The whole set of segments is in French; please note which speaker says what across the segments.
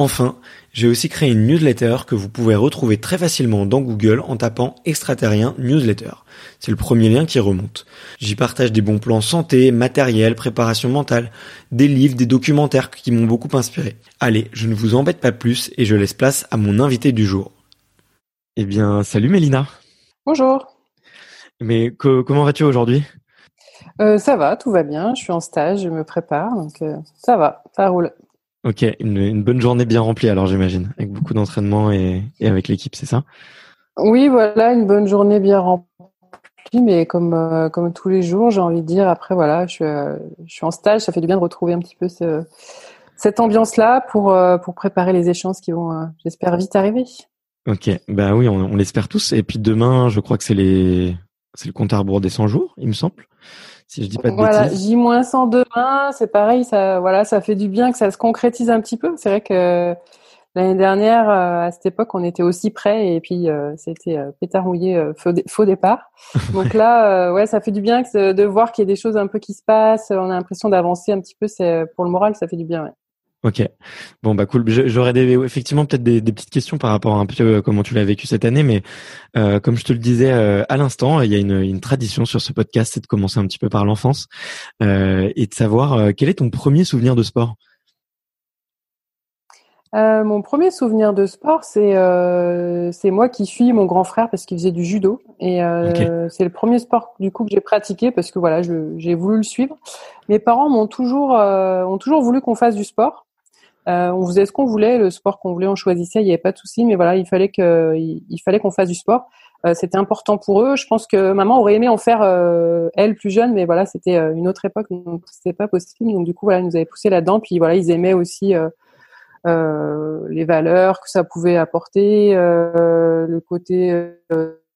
Speaker 1: Enfin, j'ai aussi créé une newsletter que vous pouvez retrouver très facilement dans Google en tapant extraterrien newsletter. C'est le premier lien qui remonte. J'y partage des bons plans santé, matériel, préparation mentale, des livres, des documentaires qui m'ont beaucoup inspiré. Allez, je ne vous embête pas plus et je laisse place à mon invité du jour. Eh bien, salut Mélina.
Speaker 2: Bonjour.
Speaker 1: Mais comment vas-tu aujourd'hui?
Speaker 2: Euh, Ça va, tout va bien. Je suis en stage, je me prépare, donc euh, ça va, ça roule.
Speaker 1: Ok, une, bonne journée bien remplie alors j'imagine, avec beaucoup d'entraînement et, avec l'équipe, c'est ça?
Speaker 2: Oui, voilà, une bonne journée bien remplie, mais comme, euh, comme tous les jours, j'ai envie de dire, après voilà, je suis, euh, je suis en stage, ça fait du bien de retrouver un petit peu ce, cette ambiance-là pour, euh, pour préparer les échanges qui vont, j'espère, vite arriver.
Speaker 1: Ok, bah oui, on, l'espère tous. Et puis demain, je crois que c'est les c'est le compte à rebours des 100 jours, il me semble si je dis pas de
Speaker 2: voilà, J-100 demain, c'est pareil, ça, voilà, ça fait du bien que ça se concrétise un petit peu. C'est vrai que l'année dernière, euh, à cette époque, on était aussi près et puis euh, c'était euh, pétard mouillé, faux, départ. Donc là, ouais, ça fait du bien que, de voir qu'il y a des choses un peu qui se passent. On a l'impression d'avancer un petit peu. C'est pour le moral, ça fait du bien. Ouais.
Speaker 1: Ok. Bon bah cool. J'aurais effectivement peut-être des, petites questions par rapport à un peu euh, comment tu l'as vécu cette année, mais euh, comme je te le disais euh, à l'instant, il y a une, tradition sur ce podcast, c'est de commencer un petit peu par l'enfance et de savoir quel est ton premier souvenir de sport?
Speaker 2: mon premier souvenir de sport, c'est c'est moi qui suis mon grand frère parce qu'il faisait du judo et c'est le premier sport du coup que j'ai pratiqué parce que voilà, j'ai voulu le suivre. Mes parents m'ont toujours ont toujours voulu qu'on fasse du sport. Euh, on faisait ce qu'on voulait, le sport qu'on voulait, on choisissait, il n'y avait pas de souci, mais voilà, il fallait qu'on fasse du sport. Euh, c'était important pour eux. Je pense que maman aurait aimé en faire euh, elle plus jeune, mais voilà, c'était une autre époque, donc c'était pas possible. Donc du coup, voilà, nous avaient poussé là-dedans. Puis voilà, ils aimaient aussi les valeurs que ça pouvait apporter, le côté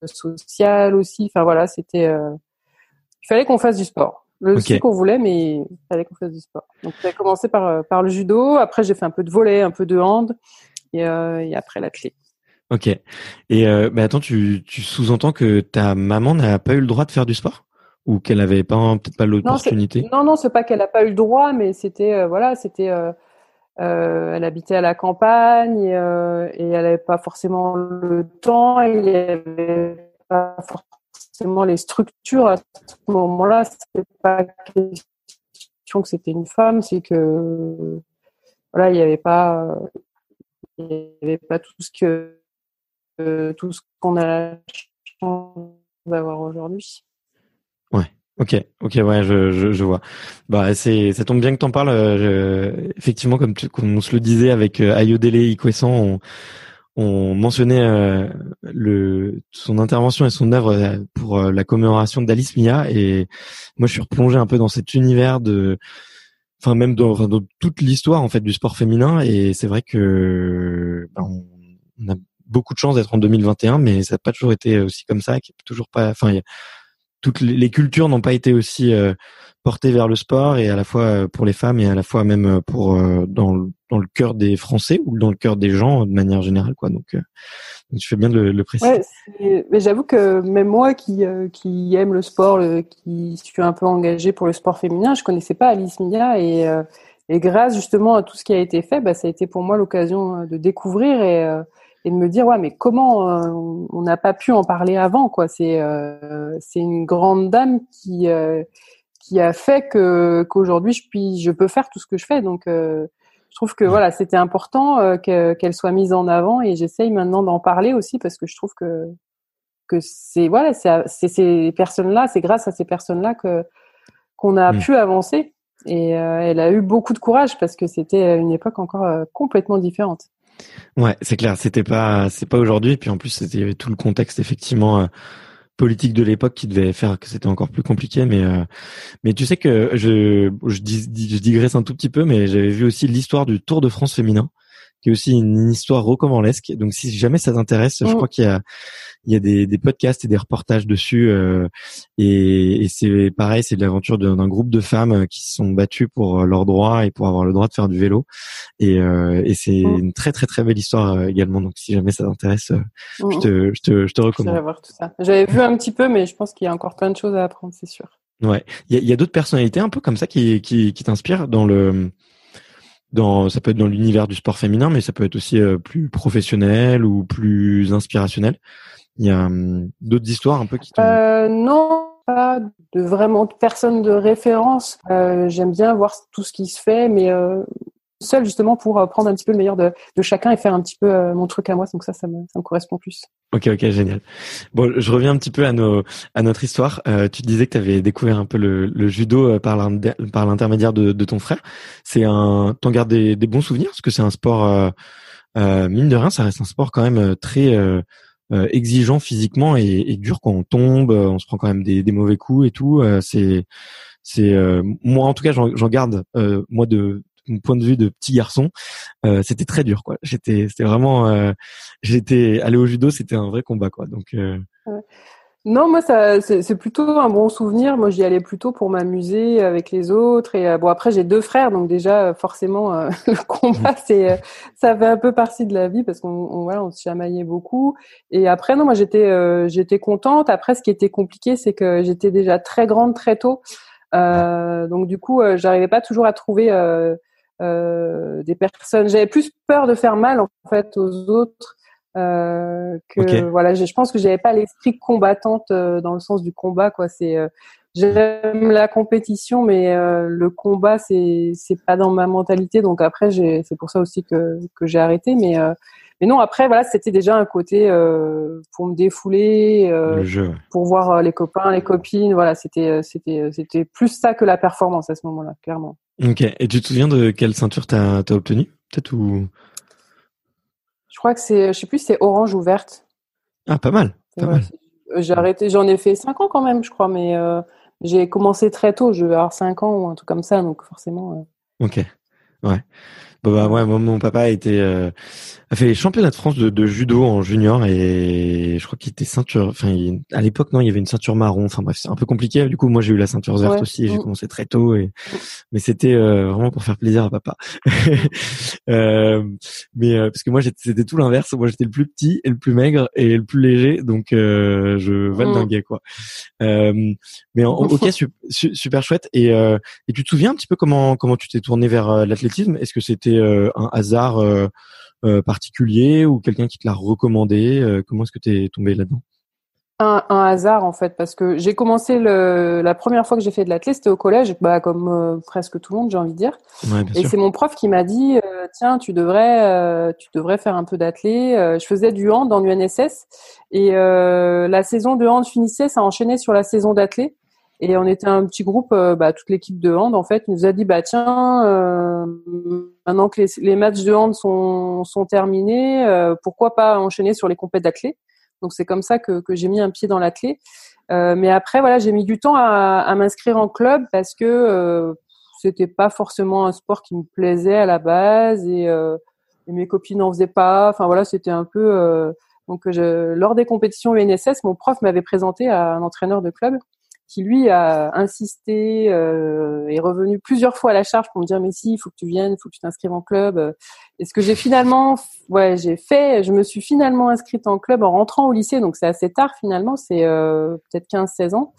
Speaker 2: social aussi. Enfin voilà, c'était, il fallait qu'on fasse du sport le okay. qu'on voulait, mais il fallait qu'on fasse du sport. Donc, j'ai commencé par, euh, par le judo. Après, j'ai fait un peu de volley, un peu de hand, et, euh, et après la clé.
Speaker 1: Ok. Et euh, bah attends, tu, tu sous-entends que ta maman n'a pas eu le droit de faire du sport? Ou qu'elle n'avait pas peut-être pas l'opportunité?
Speaker 2: Non, non, c'est pas qu'elle n'a pas eu le droit, mais c'était euh, voilà, c'était euh, euh, elle habitait à la campagne et, et elle n'avait pas forcément le temps. Il n'y avait pas forcément les structures à ce moment-là, c'est pas question que c'était une femme, c'est que voilà, il n'y avait pas, il avait pas tout ce que tout ce qu'on a la chance d'avoir aujourd'hui.
Speaker 1: Ouais. Ok, ok, ouais, je, je, vois. Bah, c'est, ça tombe bien que t'en parles. Euh, effectivement, comme, tu, comme on se le disait avec euh, Ayodele Ikwessan, on, on mentionnait euh, le, son intervention et son œuvre euh, pour euh, la commémoration d'Alice Mia, et moi, je suis replongé un peu dans cet univers de, enfin même dans, dans toute l'histoire en fait du sport féminin, et c'est vrai que bah, on, a beaucoup de chance d'être en 2021, mais ça n'a pas toujours été aussi comme ça, qui toujours pas, enfin toutes les cultures n'ont pas été aussi euh, portées vers le sport et à la fois euh, pour les femmes et à la fois même euh, pour dans le, dans le cœur des Français ou dans le cœur des gens de manière générale quoi donc, tu fais bien de le, le préciser.
Speaker 2: Ouais, mais j'avoue que même moi qui qui aime le sport, qui suis un peu engagée pour le sport féminin, je connaissais pas Alice Mia et et grâce justement à tout ce qui a été fait, bah, ça a été pour moi l'occasion de découvrir et et de me dire ouais mais comment euh, on n'a pas pu en parler avant quoi. C'est euh, c'est une grande dame qui euh, qui a fait que qu'aujourd'hui je puis je peux faire tout ce que je fais. Donc je trouve que voilà c'était important qu'elle soit mise en avant et j'essaye maintenant d'en parler aussi parce que je trouve que que c'est voilà c'est ces personnes là c'est grâce à ces personnes là que qu'on a mmh. pu avancer. Et elle a eu beaucoup de courage parce que c'était une époque encore complètement différente
Speaker 1: Ouais, c'est clair. C'était pas, c'est pas aujourd'hui. Puis en plus, il y avait tout le contexte effectivement euh, politique de l'époque qui devait faire que c'était encore plus compliqué. Mais euh, mais tu sais que je je, je digresse un tout petit peu, mais j'avais vu aussi l'histoire du Tour de France féminin, qui est aussi une histoire rocambolesque. Donc si jamais ça t'intéresse, je mm. crois qu'il y a il y a des, des podcasts et des reportages dessus euh, et, et c'est pareil c'est l'aventure d'un groupe de femmes qui se sont battues pour euh, leurs droits et pour avoir le droit de faire du vélo. Et, euh, et c'est mm. une très très très belle histoire euh, également. Donc si jamais ça t'intéresse je, mm. te, je te je te recommande.
Speaker 2: voir tout ça. J'avais vu un petit peu mais je pense qu'il y a encore plein de choses à apprendre c'est sûr.
Speaker 1: Ouais. Il y a, a d'autres personnalités un peu comme ça qui qui, qui t'inspirent dans le dans ça peut être dans l'univers du sport féminin mais ça peut être aussi plus professionnel ou plus inspirationnel il y a hum, d'autres histoires un peu qui
Speaker 2: euh, Non, pas de vraiment de personne de référence. Euh, J'aime bien voir tout ce qui se fait, mais euh, seul justement pour euh, prendre un petit peu le meilleur de, de chacun et faire un petit peu euh, mon truc à moi. Donc ça, ça me, ça me correspond plus.
Speaker 1: Ok, ok, génial. Bon, je reviens un petit peu à nos à notre histoire. Euh, tu disais que tu avais découvert un peu le, le judo euh, par l'intermédiaire de, de ton frère. C'est un, t'en gardes des, des bons souvenirs? Parce que c'est un sport mine de rien, ça reste un sport quand même très euh, exigeant physiquement et, et, dur quand on tombe, euh, on se prend quand même des, mauvais coups et tout. Euh, c'est c'est moi en tout cas j'en garde moi de mon point de vue de petit garçon, c'était très dur quoi. J'étais, c'était vraiment, euh, j'étais allé au judo, c'était un vrai combat quoi. Donc.
Speaker 2: Non, moi, ça, c'est plutôt un bon souvenir. Moi, j'y allais plutôt pour m'amuser avec les autres. Et euh, bon, après, j'ai deux frères, donc déjà, forcément, euh, le combat, c'est, euh, ça fait un peu partie de la vie parce qu'on, on, voilà, on se chamaillait beaucoup. Et après, non, moi, j'étais, j'étais contente. Après, ce qui était compliqué, c'est que j'étais déjà très grande très tôt. donc, du coup, j'arrivais pas toujours à trouver des personnes. J'avais plus peur de faire mal en fait aux autres euh, que voilà, je, pense que j'avais pas l'esprit combattante euh, dans le sens du combat quoi. C'est euh, j'aime la compétition, mais euh, le combat c'est c'est pas dans ma mentalité. Donc après, c'est pour ça aussi que que j'ai arrêté. Mais mais non, après voilà, c'était déjà un côté pour me défouler, pour voir les copains, les copines. Voilà, c'était c'était c'était plus ça que la performance à ce moment-là, clairement.
Speaker 1: Ok. Et tu te souviens de quelle ceinture t'as as obtenu peut-être ou
Speaker 2: je crois que c'est, je sais plus, c'est orange ou verte.
Speaker 1: Ah, pas mal.
Speaker 2: J'ai arrêté, j'en ai fait 5 ans quand même, je crois, mais euh, j'ai commencé très tôt. Je vais avoir 5 ans ou un truc comme ça, donc forcément.
Speaker 1: Euh. Ok. Ouais. Bon bah ouais, moi, mon papa a été euh, a fait les championnats de France de, de, judo en junior et je crois qu'il était ceinture. Enfin, à l'époque non, il y avait une ceinture marron. Enfin bref, c'est un peu compliqué. Du coup, moi j'ai eu la ceinture verte aussi. J'ai mm. commencé très tôt et mais c'était euh, vraiment pour faire plaisir à papa. euh, mais euh, parce que moi c'était tout l'inverse. Moi j'étais le plus petit et le plus maigre et le plus léger, donc euh, je valdinguais mm. quoi. mais en, ok, super chouette. Et, et tu te souviens un petit peu comment comment tu t'es tourné vers l'athlétisme? Est-ce que c'était euh, un hasard euh, euh, particulier ou quelqu'un qui te l'a recommandé Comment est-ce que tu es tombé là-dedans?
Speaker 2: Un, hasard en fait parce que j'ai commencé le, la première fois que j'ai fait de l'athlète c'était au collège bah comme presque tout le monde j'ai envie de dire. Et c'est mon prof qui m'a dit tiens tu devrais tu devrais faire un peu d'athlète je faisais du hand dans l'UNSS et la saison de hand finissait ça enchaînait sur la saison d'athlète Et on était un petit groupe, bah, toute l'équipe de hand en fait, nous a dit bah tiens, maintenant que les, matchs de hand sont, sont terminés, pourquoi pas enchaîner sur les compètes d'athlètes. Donc c'est comme ça que, que j'ai mis un pied dans l'athlète. Euh, mais après, voilà, j'ai mis du temps à, à m'inscrire en club parce que euh, c'était pas forcément un sport qui me plaisait à la base et, euh, et mes copines n'en faisaient pas. Enfin voilà, c'était un peu. Euh, donc je, lors des compétitions UNSS, mon prof m'avait présenté à un entraîneur de club qui lui a insisté euh, est revenu plusieurs fois à la charge pour me dire mais si il faut que tu viennes, il faut que tu t'inscrives en club. Et ce que j'ai finalement ouais, j'ai fait, je me suis finalement inscrite en club en rentrant au lycée donc c'est assez tard finalement, c'est euh, peut-être 15 16 ans.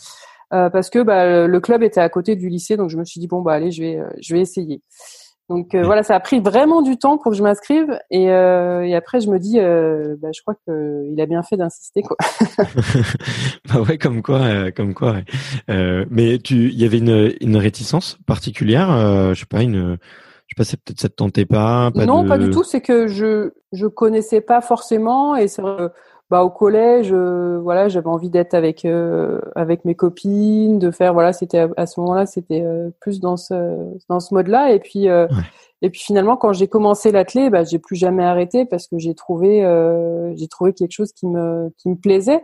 Speaker 2: Euh, parce que bah, le club était à côté du lycée donc je me suis dit bon bah allez, je vais euh, je vais essayer. Donc euh, voilà, ça a pris vraiment du temps pour que je m'inscrive et, euh, et, après je me dis, euh, bah, je crois qu'il a bien fait d'insister quoi.
Speaker 1: bah ouais, comme quoi, euh, comme quoi. Ouais. mais tu, il y avait une, une réticence particulière, je sais pas, une, je sais pas, peut-être ça te tentait pas.
Speaker 2: pas non, pas du tout. C'est que je je connaissais pas forcément et c'est bah au collège euh, voilà j'avais envie d'être avec euh, avec mes copines de faire voilà c'était à ce moment-là c'était euh, plus dans ce dans ce mode là et puis et puis finalement quand j'ai commencé l'athlé bah j'ai plus jamais arrêté parce que j'ai trouvé j'ai trouvé quelque chose qui me qui me plaisait.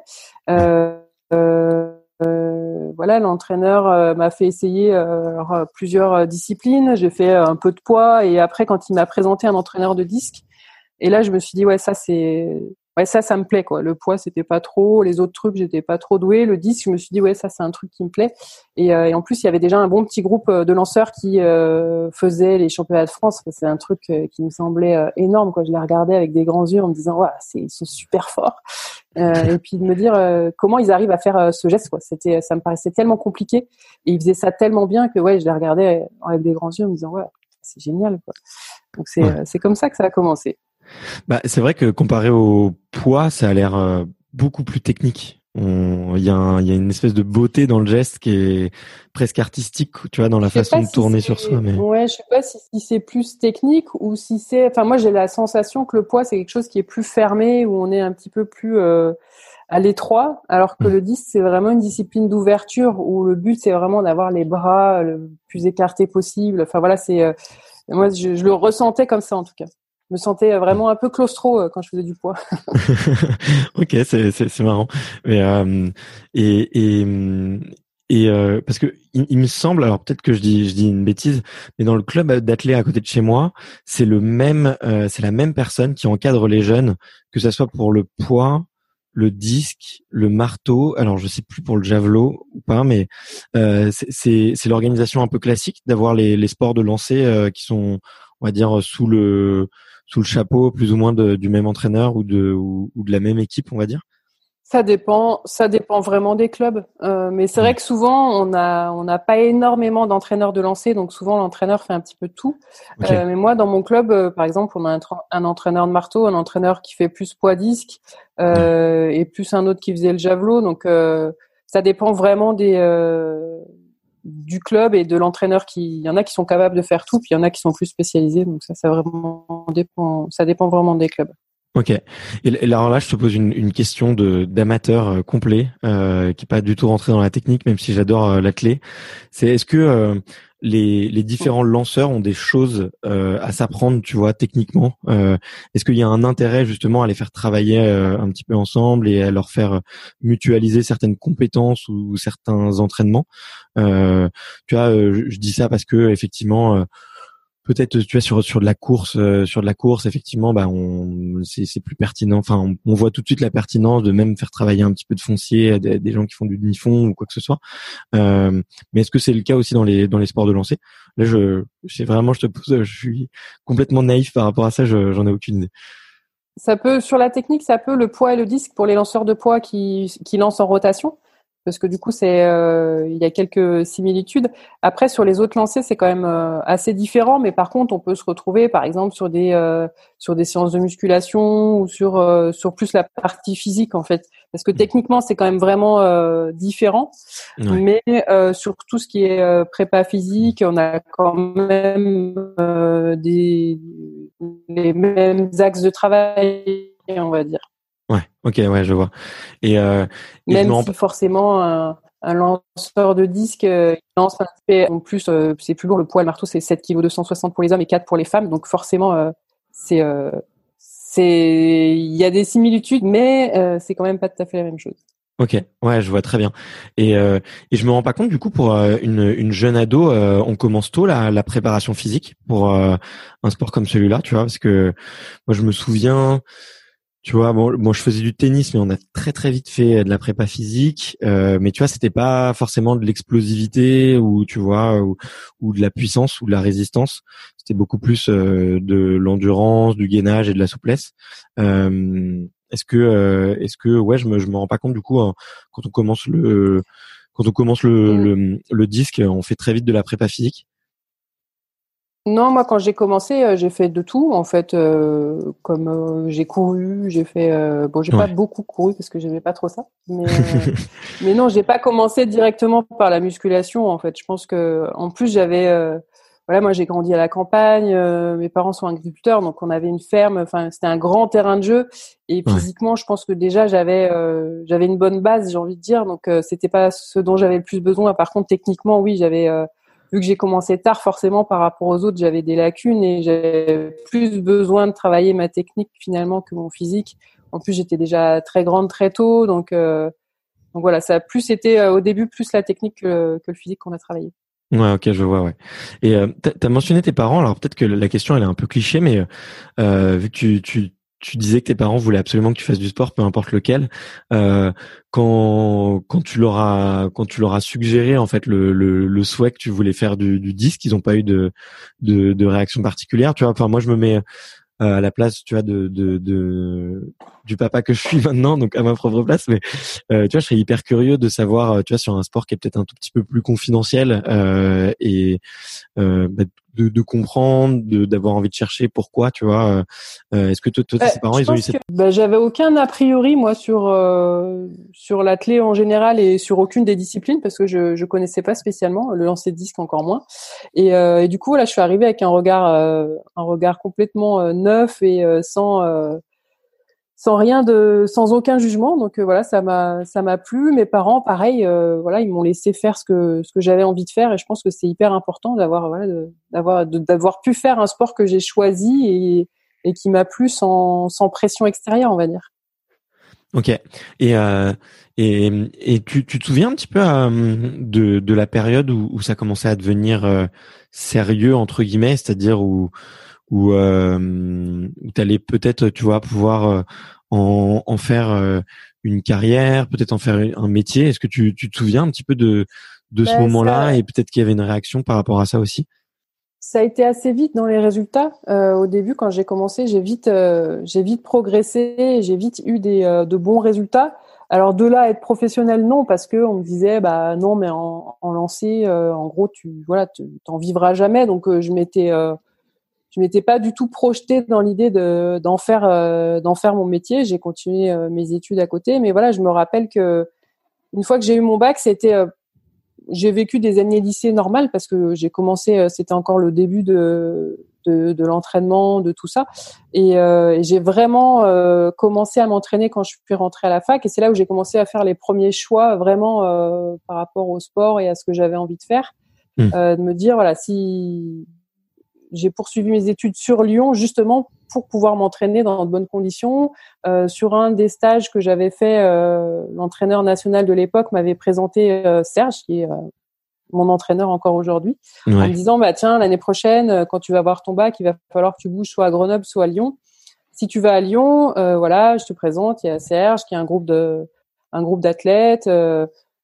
Speaker 2: Voilà, l'entraîneur m'a fait essayer plusieurs disciplines. J'ai fait un peu de poids et après, quand il m'a présenté un entraîneur de disque, et là, je me suis dit ouais, ça c'est ouais ça ça me plaît quoi. Le poids c'était pas trop. Les autres trucs j'étais pas trop doué le disque je me suis dit ouais ça c'est un truc qui me plaît. Et, euh, et, en plus il y avait déjà un bon petit groupe euh, de lanceurs qui euh, faisaient les championnats de France. C'est un truc euh, qui me semblait énorme quoi. Je les regardais avec des grands yeux en me disant ouais c'est ils sont super forts. Et puis de me dire comment ils arrivent à faire ce geste quoi. C'était ça me paraissait tellement compliqué. Et ils faisaient ça tellement bien que ouais je les regardais avec des grands yeux en me disant ouais c'est génial quoi. Donc c'est c'est comme ça que ça a commencé
Speaker 1: bah, c'est vrai que comparé au poids, ça a l'air euh, beaucoup plus technique. Il y, a y a une espèce de beauté dans le geste qui est presque artistique, tu vois, dans la façon de tourner sur soi. Mais...
Speaker 2: Ouais, je sais pas si, si c'est plus technique ou si c'est. Enfin, moi, j'ai la sensation que le poids, c'est quelque chose qui est plus fermé, où on est un petit peu plus euh, à l'étroit, alors que mmh. le disque, c'est vraiment une discipline d'ouverture où le but, c'est vraiment d'avoir les bras le plus écartés possible. Enfin, voilà, c'est. Euh, moi, je, je le ressentais comme ça, en tout cas me sentais vraiment un peu claustro euh, quand je faisais du poids.
Speaker 1: ok, c'est marrant. Mais euh, et et et euh, parce que il, me semble, alors peut-être que je dis je dis une bêtise, mais dans le club d'athlètes à côté de chez moi, c'est le même, euh, c'est la même personne qui encadre les jeunes, que ça soit pour le poids, le disque, le marteau. Alors je sais plus pour le javelot ou pas, mais euh, c'est c'est l'organisation un peu classique d'avoir les les sports de lancer euh, qui sont, on va dire, sous le sous le chapeau plus ou moins de, du même entraîneur ou de, ou, de la même équipe, on va dire?
Speaker 2: Ça dépend, ça dépend vraiment des clubs. Euh, mais c'est vrai que souvent on a on n'a pas énormément d'entraîneurs de lancer, donc souvent l'entraîneur fait un petit peu tout. Euh, mais moi dans mon club, euh, par exemple, on a un, un, entraîneur de marteau, un entraîneur qui fait plus poids disque euh, et plus un autre qui faisait le javelot. Donc euh, ça dépend vraiment des du club et de l'entraîneur qui il y en a qui sont capables de faire tout puis il y en a qui sont plus spécialisés. Donc ça vraiment dépend ça dépend vraiment des clubs
Speaker 1: ok et alors là je te pose une, une question de d'amateur euh, complet euh, qui est pas du tout rentré dans la technique même si j'adore euh, la clé c'est est-ce que euh, les, les différents lanceurs ont des choses euh, à s'apprendre, tu vois, techniquement. Est-ce qu'il y a un intérêt justement à les faire travailler un petit peu ensemble et à leur faire mutualiser certaines compétences ou, certains entraînements? Tu vois, je, dis ça parce que effectivement peut-être tu vois sur sur de la course euh, sur de la course effectivement bah on c'est c'est plus pertinent. Enfin on, voit tout de suite la pertinence de même faire travailler un petit peu de foncier des, des gens qui font du demi-fond ou quoi que ce soit. Euh, mais est-ce que c'est le cas aussi dans les dans les sports de lancer? Là je sais vraiment je te pose je suis complètement naïf par rapport à ça j'en ai aucune idée.
Speaker 2: Ça peut sur la technique ça peut le poids et le disque pour les lanceurs de poids qui qui lancent en rotation? Parce que du coup c'est euh, il y a quelques similitudes. Après sur les autres lancers c'est quand même euh, assez différent, mais par contre on peut se retrouver par exemple sur des euh, sur des séances de musculation ou sur sur plus la partie physique en fait, parce que techniquement c'est quand même vraiment différent. Mais sur tout ce qui est prépa physique, on a quand même des les mêmes axes de travail on va dire.
Speaker 1: Ouais, ok, ouais, je vois. Et, euh,
Speaker 2: même si forcément, euh, un lanceur de disque il lance en plus c'est plus lourd le poids le marteau c'est 7 kg 260 pour les hommes et 4 pour les femmes donc forcément c'est c'est il y a des similitudes mais c'est quand même pas tout à fait la même chose
Speaker 1: Ok, ouais, je vois très bien. Et, euh, et je me rends pas compte du coup pour euh, une, une jeune ado, euh, on commence tôt la, la préparation physique pour euh, un sport comme celui-là, tu vois, parce que moi je me souviens, tu vois, bon, bon, je faisais du tennis, mais on a très très vite fait de la prépa physique, mais tu vois, c'était pas forcément de l'explosivité ou tu vois, ou, ou, de la puissance ou de la résistance. C'était beaucoup plus de l'endurance, du gainage et de la souplesse. Est-ce que, euh, est-ce que, ouais, je me, je me rends pas compte du coup hein, quand on commence le, quand on commence le, mm. le, disque, on fait très vite de la prépa physique.
Speaker 2: Non, moi quand j'ai commencé, euh, j'ai fait de tout en fait. Euh, comme j'ai couru, j'ai fait. bon, j'ai pas beaucoup couru parce que j'aimais pas trop ça. Mais, mais non, j'ai pas commencé directement par la musculation en fait. Je pense que en plus j'avais voilà, moi j'ai grandi à la campagne, euh, mes parents sont agriculteurs, donc on avait une ferme. Enfin, c'était un grand terrain de jeu. Et physiquement, je pense que déjà j'avais euh, j'avais une bonne base, j'ai envie de dire. Donc euh, c'était pas ce dont j'avais le plus besoin. Par contre, techniquement, oui, j'avais vu que j'ai commencé tard, forcément par rapport aux autres, j'avais des lacunes et j'avais plus besoin de travailler ma technique finalement que mon physique. En plus, j'étais déjà très grande très tôt, donc donc voilà, ça a plus été au début plus la technique que, que le physique qu'on a travaillé.
Speaker 1: Ouais, ok, je vois, ouais. Et euh, tu as mentionné tes parents, alors peut-être que la question elle est un peu cliché, mais euh, vu que tu, tu, tu, disais que tes parents voulaient absolument que tu fasses du sport, peu importe lequel, euh, quand, quand tu leur as quand tu leur as suggéré en fait le, le, le souhait que tu voulais faire du, du disque, ils n'ont pas eu de, de, de réaction particulière, tu vois. Enfin, moi je me mets euh, à la place, tu vois, de, de, de, du papa que je suis maintenant, donc à ma propre place. Mais euh, tu vois, je serais hyper curieux de savoir, euh, tu vois, sur un sport qui est peut-être un tout petit peu plus confidentiel euh, et bah, de, de, comprendre, d'avoir envie de chercher pourquoi, tu vois. Est-ce que toi, toi tes parents, ils ont eu cette...
Speaker 2: bah, J'avais aucun a priori moi sur euh, sur l'athlé en général et sur aucune des disciplines parce que je je connaissais pas spécialement le lancer de disque encore moins. Et, et du coup là, je suis arrivée avec un regard un regard complètement neuf et sans sans rien de, sans aucun jugement. Donc euh, voilà, ça m'a, ça m'a plu. Mes parents, pareil, euh, voilà, ils m'ont laissé faire ce que ce que j'avais envie de faire, et je pense que c'est hyper important d'avoir, voilà, d'avoir, d'avoir pu faire un sport que j'ai choisi et, et qui m'a plu sans, sans pression extérieure, on va dire.
Speaker 1: Ok. Et euh, et, et tu, tu te souviens un petit peu de, de la période où, où ça commençait à devenir sérieux entre guillemets, c'est-à-dire où où, euh, tu allais peut-être, tu vois, pouvoir euh, en, en faire euh, une carrière, peut-être en faire un métier. Est-ce que tu, tu te souviens un petit peu de, de ce bah, moment-là et peut-être qu'il y avait une réaction par rapport à ça aussi?
Speaker 2: Ça a été assez vite dans les résultats. Euh, au début, quand j'ai commencé, j'ai vite, euh, j'ai vite progressé, j'ai vite eu des, euh, de bons résultats. Alors de là être professionnel, non, parce que on me disait, bah non, mais en, en lancer, en gros, tu, voilà, t'en vivras jamais. Donc je m'étais, je m'étais pas du tout projetée dans l'idée de d'en faire euh, d'en faire mon métier. J'ai continué euh, mes études à côté, mais voilà, je me rappelle que une fois que j'ai eu mon bac, c'était euh, j'ai vécu des années lycée normales parce que j'ai commencé, c'était encore le début de de, de l'entraînement, de tout ça, et, et j'ai vraiment commencé à m'entraîner quand je suis rentrée à la fac, et c'est là où j'ai commencé à faire les premiers choix vraiment par rapport au sport et à ce que j'avais envie de faire, mmh. de me dire voilà si j'ai poursuivi mes études sur Lyon justement pour pouvoir m'entraîner dans de bonnes conditions. Euh, sur un des stages que j'avais fait, euh, l'entraîneur national de l'époque m'avait présenté euh, Serge, qui est mon entraîneur encore aujourd'hui, en me disant bah tiens l'année prochaine quand tu vas voir ton bac, il va falloir que tu bouges soit à Grenoble soit à Lyon. Si tu vas à Lyon, voilà, je te présente, il y a Serge qui est un groupe de un groupe d'athlètes.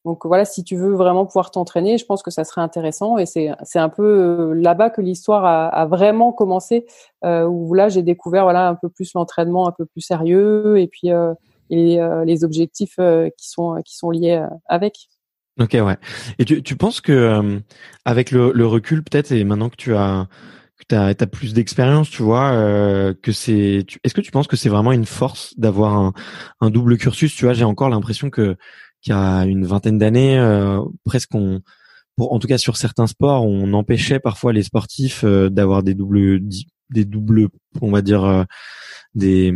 Speaker 2: Donc voilà, si tu veux vraiment pouvoir t'entraîner, je pense que ça serait intéressant. Et c'est un peu euh, là-bas que l'histoire a, vraiment commencé, euh, où là j'ai découvert voilà un peu plus l'entraînement un peu plus sérieux et puis euh, euh, les objectifs euh, qui sont qui sont liés avec.
Speaker 1: Ok ouais. Et tu, tu penses que avec le, le recul peut-être et maintenant que tu as que tu as, plus d'expérience, tu vois, que c'est. Est-ce que tu penses que c'est vraiment une force d'avoir un, un double cursus? Tu vois, j'ai encore l'impression que qu'il y a une vingtaine d'années, euh, presque on, pour, en tout cas sur certains sports, on empêchait parfois les sportifs euh, d'avoir des doubles des doubles, on va dire des,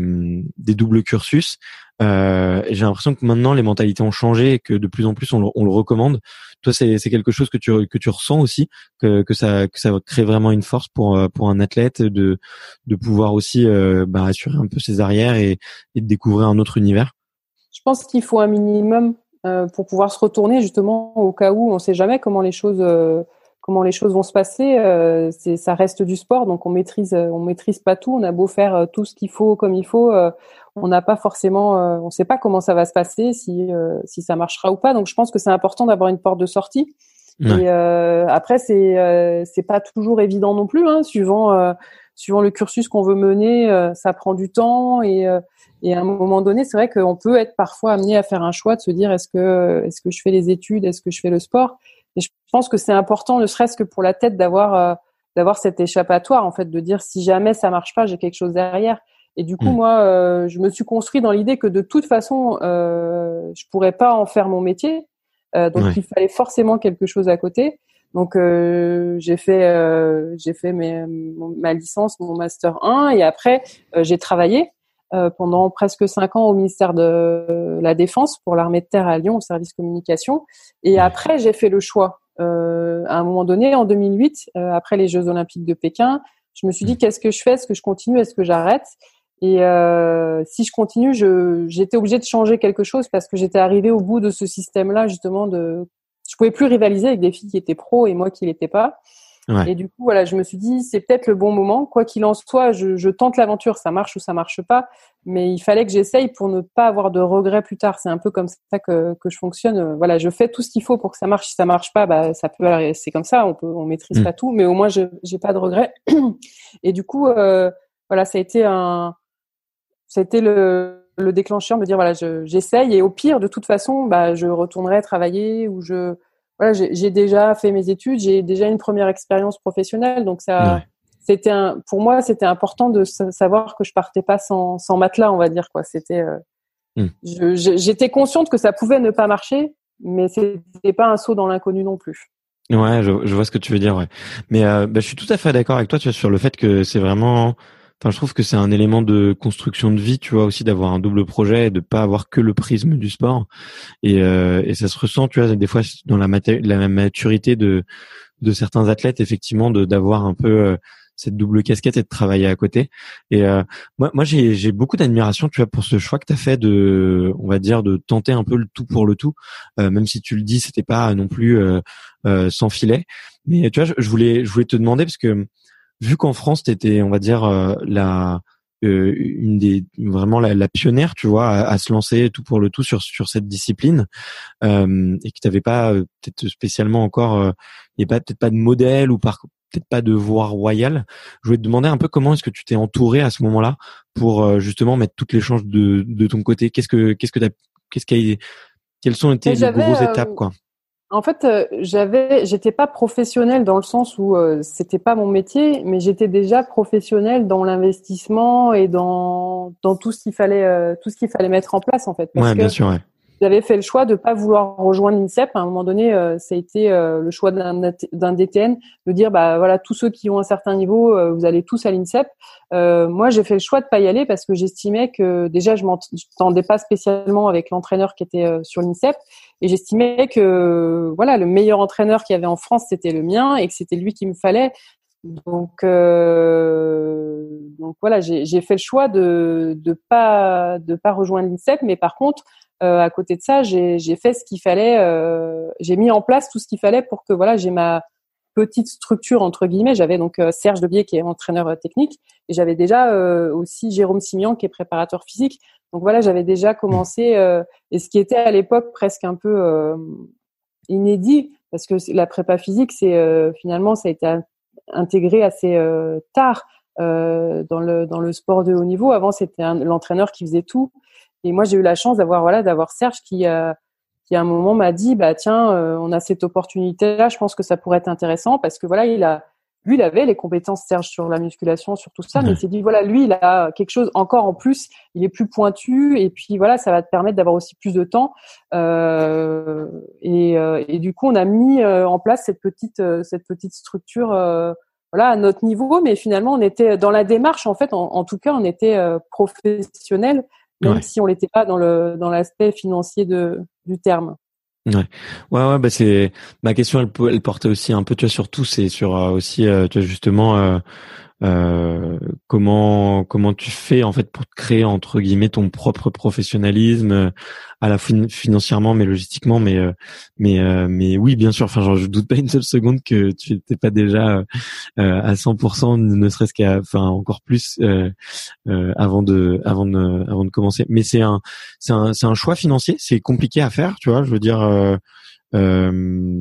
Speaker 1: des doubles cursus. Euh, j'ai l'impression que maintenant les mentalités ont changé et que de plus en plus on le, on le recommande. Toi, c'est, quelque chose que tu que tu ressens aussi que que ça que ça crée vraiment une force pour pour un athlète de de pouvoir aussi euh, bah, assurer un peu ses arrières et, et découvrir un autre univers?
Speaker 2: Je pense qu'il faut un minimum euh, pour pouvoir se retourner justement au cas où on ne sait jamais comment les choses euh, comment les choses vont se passer. Euh, c'est ça reste du sport, donc on maîtrise on maîtrise pas tout. On a beau faire tout ce qu'il faut comme il faut, on n'a pas forcément on ne sait pas comment ça va se passer si si ça marchera ou pas. Donc je pense que c'est important d'avoir une porte de sortie. Et après c'est c'est pas toujours évident non plus, hein, suivant suivant le cursus qu'on veut mener, ça prend du temps et et à un moment donné, c'est vrai qu'on peut être parfois amené à faire un choix de se dire est-ce que est-ce que je fais les études, est-ce que je fais le sport? Et je pense que c'est important, ne serait-ce que pour la tête, d'avoir euh, d'avoir cet échappatoire en fait, de dire si jamais ça marche pas, j'ai quelque chose derrière. Et du coup, hmm. moi, euh, je me suis construit dans l'idée que de toute façon, euh, je pourrais pas en faire mon métier. Euh, donc, il fallait forcément quelque chose à côté. Donc, euh, j'ai fait j'ai fait mes, ma licence, mon master 1, et après, j'ai travaillé. Euh, pendant presque cinq ans au ministère de la Défense pour l'armée de terre à Lyon au service communication. Et après, j'ai fait le choix. Euh, à un moment donné, en 2008, euh, après les Jeux Olympiques de Pékin, je me suis dit qu'est-ce que je fais? Est-ce que je continue? Est-ce que j'arrête? Et euh, si je continue, j'étais obligée de changer quelque chose parce que j'étais arrivée au bout de ce système-là justement de. Je pouvais plus rivaliser avec des filles qui étaient pros et moi qui l'étais pas. Et du coup, voilà, je me suis dit, c'est peut-être le bon moment. Quoi qu'il en soit, je, je tente l'aventure, ça marche ou ça marche pas. Mais il fallait que j'essaye pour ne pas avoir de regrets plus tard. C'est un peu comme ça que, que je fonctionne. Voilà, je fais tout ce qu'il faut pour que ça marche. Si ça marche pas, bah, ça peut, c'est comme ça. On peut, on maîtrise mm. pas tout, mais au moins, je, j'ai pas de regrets. Et du coup, euh, voilà, ça a été un, ça a été le, le déclencheur de me dire, voilà, je, j'essaye. Et au pire, de toute façon, bah, je retournerai travailler ou je, voilà, j'ai déjà fait mes études, j'ai déjà une première expérience professionnelle, donc ça, c'était un, pour moi, c'était important de savoir que je partais pas sans, sans matelas, on va dire quoi. C'était, euh, hmm. j'étais consciente que ça pouvait ne pas marcher, mais c'était pas un saut dans l'inconnu non plus.
Speaker 1: Ouais, je, je, vois ce que tu veux dire, ouais. Mais euh, bah, je suis tout à fait d'accord avec toi, tu vois, sur le fait que c'est vraiment Je trouve que c'est un élément de construction de vie, tu vois, aussi d'avoir un double projet et de pas avoir que le prisme du sport. Et, euh, et ça se ressent, tu vois, des fois dans la, maturité de de certains athlètes, effectivement, d'avoir un peu euh, cette double casquette et de travailler à côté. Et euh, moi, moi j'ai, beaucoup d'admiration, tu vois, pour ce choix que tu as fait de, on va dire, de tenter un peu le tout pour le tout, euh, même si tu le dis, c'était pas non plus euh, sans filet. Mais tu vois, je, voulais, je voulais te demander parce que vu qu'en France, tu étais, on va dire, euh, la euh, une des vraiment la, la pionnière, tu vois, à, se lancer tout pour le tout sur sur cette discipline, euh, et que t'avais pas euh, peut-être spécialement encore, il pas peut-être pas de modèle ou par peut-être pas de voie royale. Je voulais te demander un peu comment est-ce que tu t'es entouré à ce moment-là pour justement mettre toutes les chances de de ton côté. Qu'est-ce que qu'est-ce que t'as qu'est-ce qui quelles sont été les grosses étapes quoi?
Speaker 2: En fait, euh, j'avais, j'étais pas professionnelle dans le sens où euh, c'était pas mon métier, mais j'étais déjà professionnelle dans l'investissement et dans dans tout ce qu'il fallait, euh, tout ce qu'il fallait mettre en place en fait.
Speaker 1: Parce ouais, bien sûr. Ouais
Speaker 2: j'avais fait le choix de pas vouloir rejoindre l'INSEP. À un moment donné, euh, ça a été euh, le choix d'un DTN de dire bah voilà tous ceux qui ont un certain niveau, euh, vous allez tous à l'INSEP. moi, j'ai fait le choix de pas y aller parce que j'estimais que déjà je m'entendais pas spécialement avec l'entraîneur qui était sur l'INSEP et j'estimais que voilà le meilleur entraîneur qu'il y avait en France c'était le mien et que c'était lui qui me fallait. Donc, donc voilà, j'ai fait le choix de de pas de pas rejoindre l'INSEP, mais par contre, euh, à côté de ça, j'ai fait ce qu'il fallait, euh, j'ai mis en place tout ce qu'il fallait pour que voilà, j'ai ma petite structure entre guillemets. J'avais donc euh, Serge Debier qui est entraîneur technique et j'avais déjà aussi Jérôme Simian qui est préparateur physique. Donc voilà, j'avais déjà commencé et ce qui était à l'époque presque un peu inédit parce que la prépa physique, c'est finalement ça a été intégré assez tard dans le dans le sport de haut niveau. Avant, c'était l'entraîneur qui faisait tout et moi, j'ai eu la chance d'avoir voilà d'avoir Serge qui euh, qui à un moment m'a dit bah tiens, euh, on a cette opportunité là, je pense que ça pourrait être intéressant parce que voilà, il a lui, il avait les compétences Serge sur la musculation, sur tout ça, mais il s'est dit voilà, lui, il a quelque chose encore en plus, il est plus pointu et puis voilà, ça va te permettre d'avoir aussi plus de temps. Euh, et, euh, et, du coup, on a mis en place cette petite cette petite structure voilà à notre niveau, mais finalement on était dans la démarche en fait, en, tout cas on était professionnel, même si on l'était pas dans le dans l'aspect financier de du terme.
Speaker 1: Ouais, ouais, ouais bah c'est ma question. Elle, elle portait aussi un peu, tu vois, sur tout, c'est sur aussi, tu vois, justement euh, comment comment tu fais en fait pour créer entre guillemets ton propre professionnalisme euh, à la fois financièrement mais logistiquement mais euh, mais mais oui bien sûr enfin genre, je doute pas une seule seconde que tu n'étais pas déjà à 100% ne serait-ce qu'à enfin encore plus avant de avant de avant de commencer mais c'est un c'est un c'est un choix financier c'est compliqué à faire tu vois je veux dire.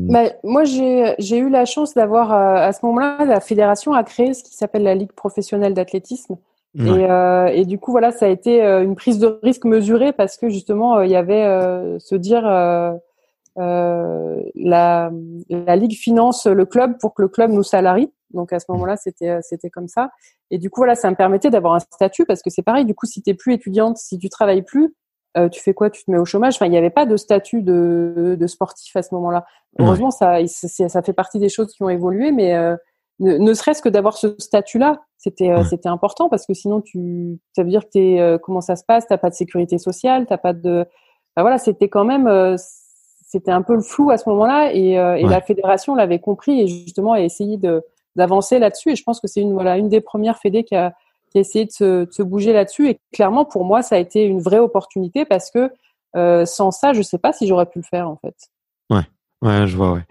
Speaker 2: Bah, moi, j'ai eu la chance d'avoir euh, à ce moment-là, la fédération a créé ce qui s'appelle la Ligue professionnelle d'athlétisme. Et, euh, et, du coup, voilà, ça a été euh, une prise de risque mesurée parce que justement, il y avait se dire la, la Ligue finance le club pour que le club nous salarie. Donc à ce moment-là, c'était c'était comme ça. Et du coup, voilà, ça me permettait d'avoir un statut parce que c'est pareil. Du coup, si t'es plus étudiante, si tu travailles plus, euh, tu fais quoi? Tu te mets au chômage? Enfin, il n'y avait pas de statut de, de sportif à ce moment-là. Heureusement, ça, ça fait partie des choses qui ont évolué, mais euh, ne, serait-ce que d'avoir ce statut-là, c'était euh, c'était important parce que sinon, tu, ça veut dire que t'es, comment ça se passe? T'as pas de sécurité sociale, t'as pas de. Enfin, voilà, c'était quand même, c'était un peu le flou à ce moment-là, et, et la fédération l'avait compris et justement a essayé de d'avancer là-dessus. Et je pense que c'est une voilà une des premières fédés qui a essayé de se, bouger là-dessus. Et clairement, pour moi, ça a été une vraie opportunité parce que euh, sans ça, je sais pas si j'aurais pu le faire en fait.
Speaker 1: Ouais. Je vois, ouais.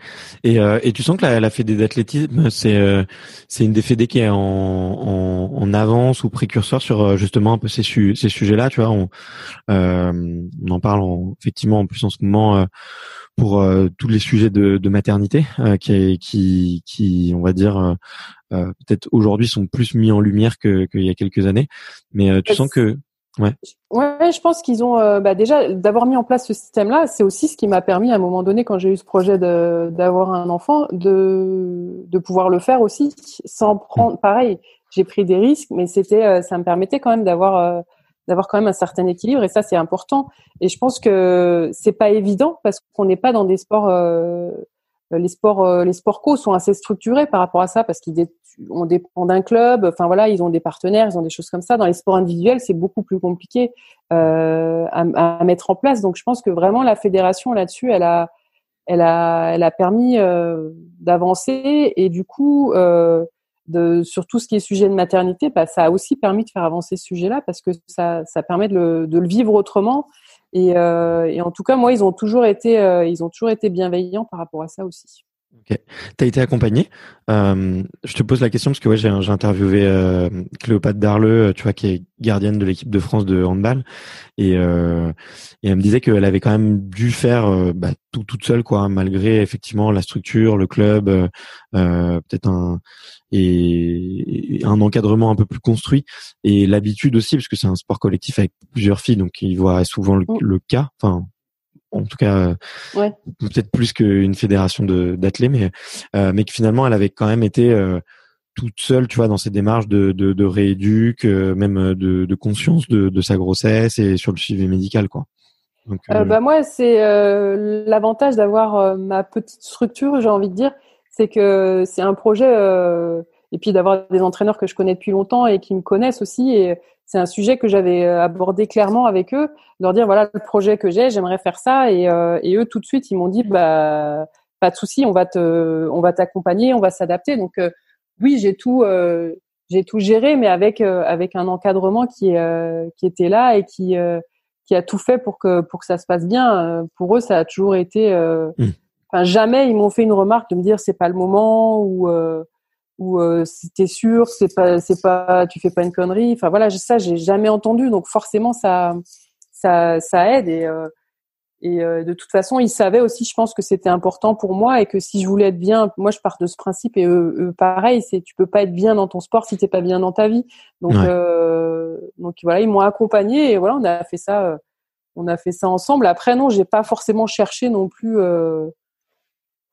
Speaker 1: Et, euh, et tu sens que la, la fédé d'athlétisme, c'est euh, c'est une des fédés qui est en, en, en, avance ou précurseur sur euh, justement un peu ces, ces sujets-là, tu vois? On, euh, on en parle en, effectivement en plus en ce moment euh, pour tous les sujets de, de maternité qui, qui, qui, on va dire, euh, peut-être aujourd'hui sont plus mis en lumière qu'il y a quelques années. Mais euh, tu sens que Ouais.
Speaker 2: Ouais, je pense qu'ils ont euh, bah déjà d'avoir mis en place ce système-là, c'est aussi ce qui m'a permis à un moment donné, quand j'ai eu ce projet d'avoir un enfant, de de pouvoir le faire aussi sans prendre. Mm. Pareil, j'ai pris des risques, mais c'était, ça me permettait quand même d'avoir d'avoir quand même un certain équilibre et ça c'est important. Et je pense que c'est pas évident parce qu'on n'est pas dans des sports euh, les sports euh, les sports co sont assez structurés par rapport à ça parce qu'ils on dépend d'un club enfin voilà ils ont des partenaires ils ont des choses comme ça. Dans les sports individuels c'est beaucoup plus compliqué euh, à, à, mettre en place. Donc je pense que vraiment la fédération là-dessus elle a elle a elle a permis euh, d'avancer. Et du coup euh, de sur tout ce qui est sujet de maternité bah, ça a aussi permis de faire avancer ce sujet là parce que ça ça permet de le, de le vivre autrement. Et, euh, et, en tout cas, moi, ils ont toujours été, euh, ils ont toujours été bienveillants par rapport à ça aussi.
Speaker 1: Ok. T'as été accompagné. Euh, je te pose la question parce que ouais, j'ai, interviewé euh, Cléopâtre Darleux, tu vois, qui est gardienne de l'équipe de France de handball, et, euh, et elle me disait qu'elle avait quand même dû faire euh, bah, tout toute seule, quoi, malgré effectivement la structure, le club, euh, peut-être un et, un encadrement un peu plus construit et l'habitude aussi parce que c'est un sport collectif avec plusieurs filles, donc ils voient souvent le, mm. le cas. Enfin, en tout cas ouais. peut-être plus qu'une fédération de d'athlètes mais euh, mais que finalement elle avait quand même été euh, toute seule tu vois dans ses démarches de de, de rééduc euh, même de, de conscience de, de sa grossesse et sur le suivi médical quoi
Speaker 2: donc, bah moi c'est l'avantage d'avoir ma petite structure j'ai envie de dire c'est que c'est un projet et puis d'avoir des entraîneurs que je connais depuis longtemps et qui me connaissent aussi et c'est un sujet que j'avais euh, abordé clairement avec eux, leur dire voilà le projet que j'ai, j'aimerais faire ça et, euh, et eux tout de suite ils m'ont dit bah pas de souci, on va te on va t'accompagner, on va s'adapter. Donc euh, oui, j'ai tout j'ai tout géré mais avec avec un encadrement qui qui était là et qui qui a tout fait pour que pour que ça se passe bien. Pour eux, ça a toujours été mmh. enfin jamais ils m'ont fait une remarque de me dire c'est pas le moment ou ou euh, t'es sûr c'est pas c'est pas tu fais pas une connerie. Enfin voilà ça j'ai jamais entendu donc forcément ça ça ça aide. Et euh, et euh, de toute façon ils savaient aussi je pense que c'était important pour moi et que si je voulais être bien moi je pars de ce principe et eux, pareil c'est tu peux pas être bien dans ton sport si t'es pas bien dans ta vie. Donc euh, donc voilà ils m'ont accompagné et voilà on a fait ça on a fait ça ensemble. Après non j'ai pas forcément cherché non plus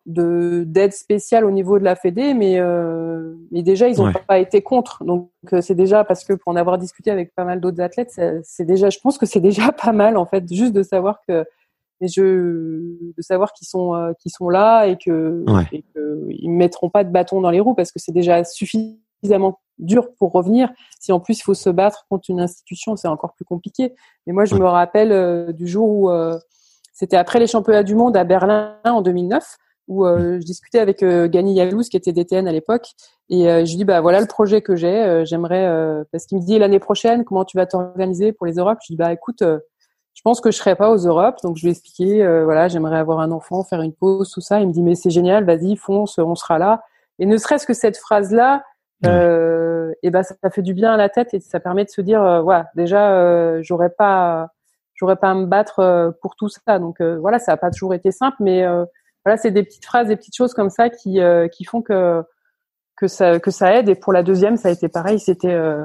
Speaker 2: de d'aide spéciale au niveau de la Fédé, mais euh, mais déjà ils n'ont pas été contre. Donc euh, c'est déjà parce que pour en avoir discuté avec pas mal d'autres athlètes, c'est déjà, je pense que c'est déjà pas mal en fait, juste de savoir que je de savoir qu'ils sont euh, qu'ils sont là et que et que ils mettront pas de bâton dans les roues parce que c'est déjà suffisamment dur pour revenir. Si en plus il faut se battre contre une institution, c'est encore plus compliqué. Mais moi, je me rappelle euh, du jour où euh, c'était après les championnats du monde à Berlin en 2009 où euh, je discutais avec euh, Gany Yalouz qui était DTN à l'époque et euh, je lui dis bah voilà le projet que j'ai euh, j'aimerais parce qu'il me dit l'année prochaine comment tu vas t'organiser pour les Europes? Je lui dis bah écoute je pense que je serai pas aux Europes donc je lui ai expliqué voilà j'aimerais avoir un enfant faire une pause tout ça. Il me dit mais c'est génial vas-y fonce on sera là. Et ne serait-ce que cette phrase là et ben ça, ça, fait du bien à la tête et ça permet de se dire voilà déjà j'aurais pas j'aurais pas à me battre pour tout ça. Donc voilà ça a pas toujours été simple mais voilà, c'est des petites phrases, des petites choses comme ça qui euh, qui font que que ça que ça aide. Et pour la deuxième, ça a été pareil. C'était euh,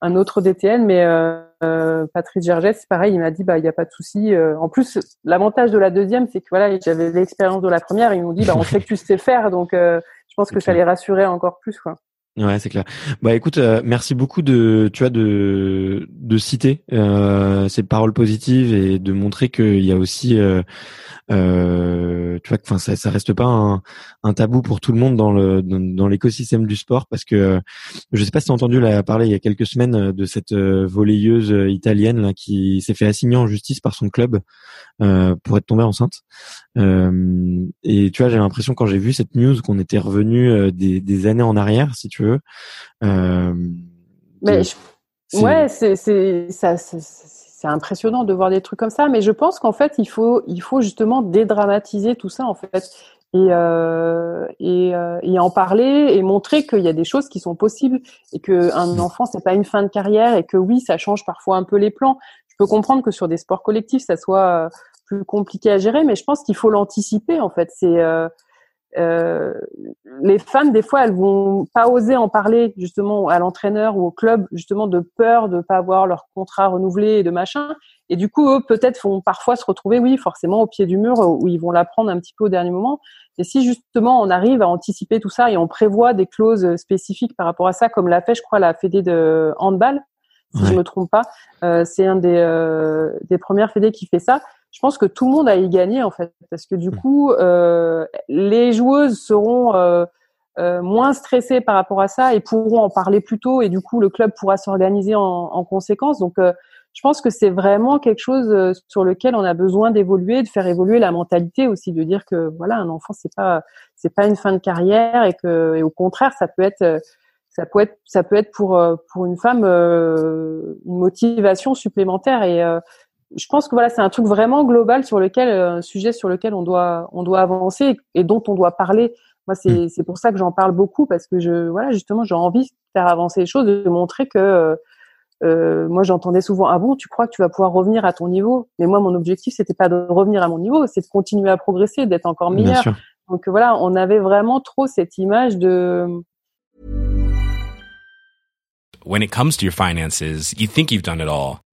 Speaker 2: un autre DTN, mais euh, euh Patrice Gergès, c'est pareil. Il m'a dit bah il y a pas de souci. en plus, l'avantage de la deuxième, c'est que voilà, j'avais l'expérience de la première. Ils m'ont dit bah on sait que tu sais faire, donc je pense que ça les rassurait encore plus quoi.
Speaker 1: Ouais, c'est clair. Bah écoute, merci beaucoup de tu vois de de citer euh, ces paroles positives et de montrer qu'il y a aussi euh, tu vois, enfin ça, ça reste pas un, un, tabou pour tout le monde dans le dans, l'écosystème du sport parce que je sais pas si tu as entendu la parler il y a quelques semaines euh, de cette euh, volleyeuse italienne là, qui s'est fait assigner en justice par son club euh, pour être tombée enceinte. Euh, et tu vois, j'ai l'impression quand j'ai vu cette news qu'on était revenu des, des, années en arrière, si tu veux.
Speaker 2: Mais ouais, c'est c'est ça c'est impressionnant de voir des trucs comme ça, mais je pense qu'en fait, il faut, il faut justement dédramatiser tout ça, en fait, et, euh, et, euh, et en parler et montrer qu'il y a des choses qui sont possibles et qu'un mmh. enfant, c'est pas une fin de carrière et que oui, ça change parfois un peu les plans. Je peux comprendre que sur des sports collectifs, ça soit euh, plus compliqué à gérer, mais je pense qu'il faut l'anticiper, en fait. C'est euh, euh, les femmes, des fois, elles vont pas oser en parler justement à l'entraîneur ou au club, justement de peur de pas avoir leur contrat renouvelé et de machin. Et du coup, eux, peut-être vont parfois se retrouver, oui, forcément au pied du mur où ils vont l'apprendre un petit peu au dernier moment. Et si justement on arrive à anticiper tout ça et on prévoit des clauses spécifiques par rapport à ça, comme l'a fait, je crois, la Fédé de handball, si je me trompe pas, euh, c'est un des, euh, des premières fédés qui fait ça je pense que tout le monde a y gagné en fait, parce que du mm. coup, euh, les joueuses seront euh, euh, moins stressées par rapport à ça et pourront en parler plus tôt, et du coup, le club pourra s'organiser en, en, conséquence. Donc, euh, je pense que c'est vraiment quelque chose euh, sur lequel on a besoin d'évoluer, de faire évoluer la mentalité aussi, de dire que voilà, un enfant c'est pas c'est pas une fin de carrière et que et au contraire, ça peut être ça peut être ça peut être pour pour une femme une motivation supplémentaire et je pense que voilà, c'est un truc vraiment global sur lequel, euh, un sujet sur lequel on doit, on doit avancer et dont on doit parler. Moi, c'est, mm. c'est pour ça que j'en parle beaucoup parce que je, voilà, justement, j'ai envie de faire avancer les choses, de montrer que, euh, euh, moi, j'entendais souvent, ah bon, tu crois que tu vas pouvoir revenir à ton niveau? Mais moi, mon objectif, c'était pas de revenir à mon niveau, c'est de continuer à progresser, d'être encore meilleur. Donc voilà, on avait vraiment trop cette image de.
Speaker 3: When it comes to your finances, you think you've done it all.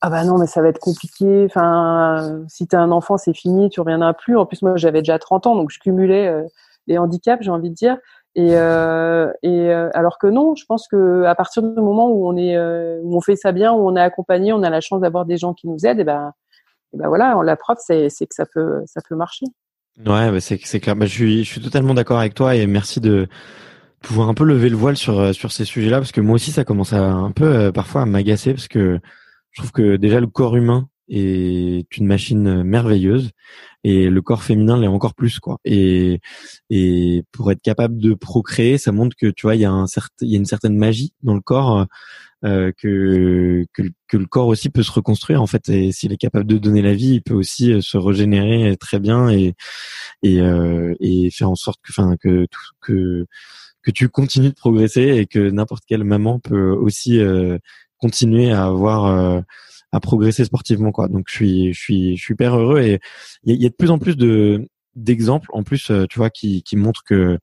Speaker 2: Ah bah non, mais ça va être compliqué. Enfin, si t'as un enfant, c'est fini, tu reviendras plus. En plus, moi, j'avais déjà 30 ans, donc je cumulais euh, les handicaps, j'ai envie de dire. Et, euh, et euh, alors que non, je pense que à partir du moment où on est, euh, où on fait ça bien, où on est accompagné, on a la chance d'avoir des gens qui nous aident. Et ben, et ben voilà, la preuve, c'est, c'est que ça peut, ça peut marcher.
Speaker 1: Ouais, bah c'est, c'est clair. Bah, je suis, je suis totalement d'accord avec toi et merci de pouvoir un peu lever le voile sur sur ces sujets-là parce que moi aussi, ça commence à un peu parfois à m'agacer parce que je trouve que déjà le corps humain est une machine merveilleuse et le corps féminin l'est encore plus quoi. Et et pour être capable de procréer, ça montre que tu vois il y a un certain il y a une certaine magie dans le corps euh, que, que que le corps aussi peut se reconstruire en fait et s'il est capable de donner la vie, il peut aussi euh, se régénérer très bien et et euh, et faire en sorte que enfin que que que tu continues de progresser et que n'importe quelle maman peut aussi euh, continuer à avoir euh, à progresser sportivement quoi. Donc je suis je suis je suis hyper heureux et il y, a de plus en plus de d'exemples en plus tu vois qui qui montrent que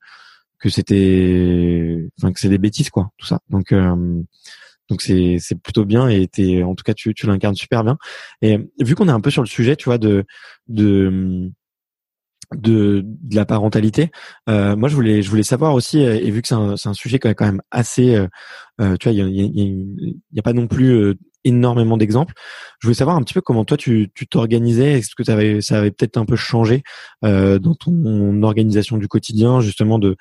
Speaker 1: que c'était enfin que c'est des bêtises quoi tout ça. Donc donc c'est c'est plutôt bien et t'es en tout cas tu tu l'incarnes super bien. Et vu qu'on est un peu sur le sujet, tu vois de de de, de la parentalité. Euh, moi, je voulais, je voulais savoir aussi, et vu que c'est un, un sujet quand même assez, euh, euh tu vois, il y a, y, y a, pas non plus euh, énormément d'exemples. Je voulais savoir un petit peu comment toi tu, tu t'organisais. Est-ce que ça avait, ça avait peut-être un peu changé euh, dans ton organisation du quotidien, justement de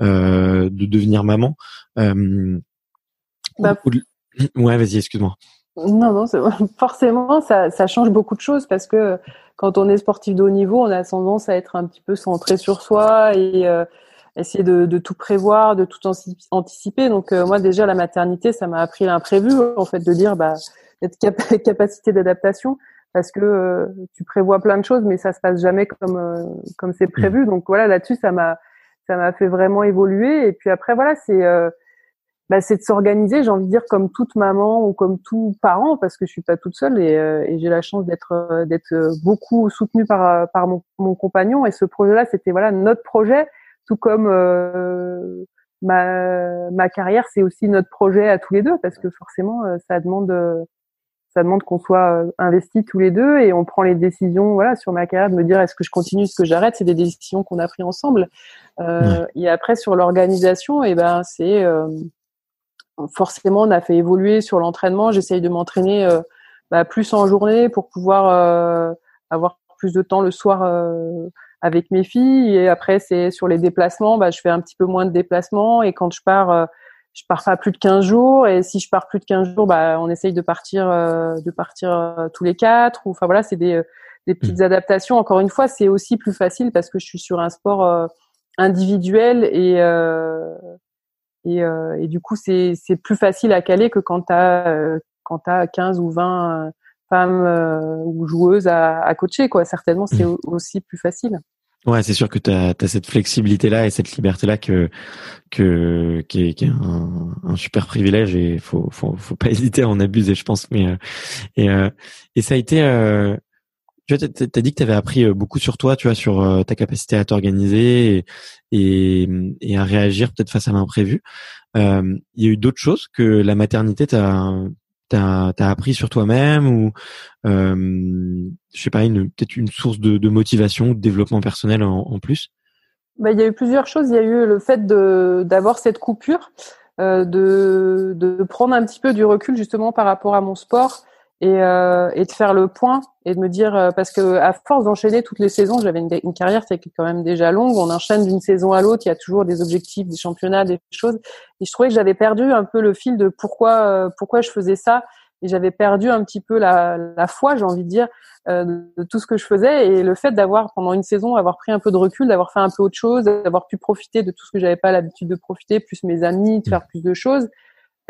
Speaker 1: de devenir maman. Bah, Ouais, vas-y, excuse-moi.
Speaker 2: Non, non, forcément, ça, ça, change beaucoup de choses parce que quand on est sportif de haut niveau, on a tendance à être un petit peu centré sur soi et euh, essayer de, de, tout prévoir, de tout anticiper. Donc euh, moi, déjà, la maternité, ça m'a appris l'imprévu, en fait, de dire, bah, cette capacité d'adaptation parce que euh, tu prévois plein de choses, mais ça se passe jamais comme comme c'est prévu. Donc voilà, là-dessus, ça m'a ça m'a fait vraiment évoluer. Et puis après, voilà, c'est bah, c'est de s'organiser, j'ai envie de dire comme toute maman ou comme tout parent, parce que je suis pas toute seule et, euh, et j'ai la chance d'être euh, d'être beaucoup soutenue par euh, par mon, mon compagnon. Et ce projet-là, c'était voilà notre projet, tout comme ma ma carrière, c'est aussi notre projet à tous les deux, parce que forcément, ça demande ça demande qu'on soit investis tous les deux et on prend les décisions voilà sur ma carrière de me dire est-ce que je continue est-ce que j'arrête? C'est des décisions qu'on a pris ensemble. Euh, et après sur l'organisation et eh ben c'est forcément, on a fait évoluer sur l'entraînement. J'essaye de m'entraîner euh, bah, plus en journée pour pouvoir euh, avoir plus de temps le soir euh, avec mes filles. Et après, c'est sur les déplacements, bah, je fais un petit peu moins de déplacements. Et quand je pars, je pars pas plus de 15 jours. Et si je pars plus de 15 jours, bah, on essaye de partir, de partir tous les quatre. Enfin voilà, c'est des, des petites mmh. adaptations. Encore une fois, c'est aussi plus facile parce que je suis sur un sport individuel et et, euh, et du coup, c'est plus facile à caler que quand tu as, euh, quand as 15 ou 20 euh, femmes euh, ou joueuses à, à, coacher. Quoi. Certainement, c'est mmh. aussi plus facile.
Speaker 1: Ouais, c'est sûr que tu as, cette flexibilité-là et cette liberté-là que, que, qui est, qui est un, un, super privilège et faut, faut, faut pas hésiter à en abuser, je pense. Mais, et, et ça a été, tu vois, t'as dit que tu avais appris euh, beaucoup sur toi, tu vois, sur euh, ta capacité à t'organiser et, à réagir peut-être face à l'imprévu. Euh, il y a eu d'autres choses que la maternité t'a t'as as appris sur toi-même ou euh, je sais pas peut-être une source de, de, motivation de développement personnel en, plus?
Speaker 2: Bah, il y a eu plusieurs choses. Il y a eu le fait d'avoir cette coupure de de prendre un petit peu du recul justement par rapport à mon sport et, euh, et de faire le point et de me dire euh, parce que à force d'enchaîner toutes les saisons, j'avais une, une, carrière qui est quand même déjà longue. On enchaîne d'une saison à l'autre, il y a toujours des objectifs, des championnats, des choses. Et je trouvais que j'avais perdu un peu le fil de pourquoi euh, pourquoi je faisais ça. Et j'avais perdu un petit peu la, la foi, j'ai envie de dire, euh, de tout ce que je faisais. Et le fait d'avoir pendant une saison avoir pris un peu de recul, d'avoir fait un peu autre chose, d'avoir pu profiter de tout ce que j'avais pas l'habitude de profiter, plus mes amis, de faire plus de choses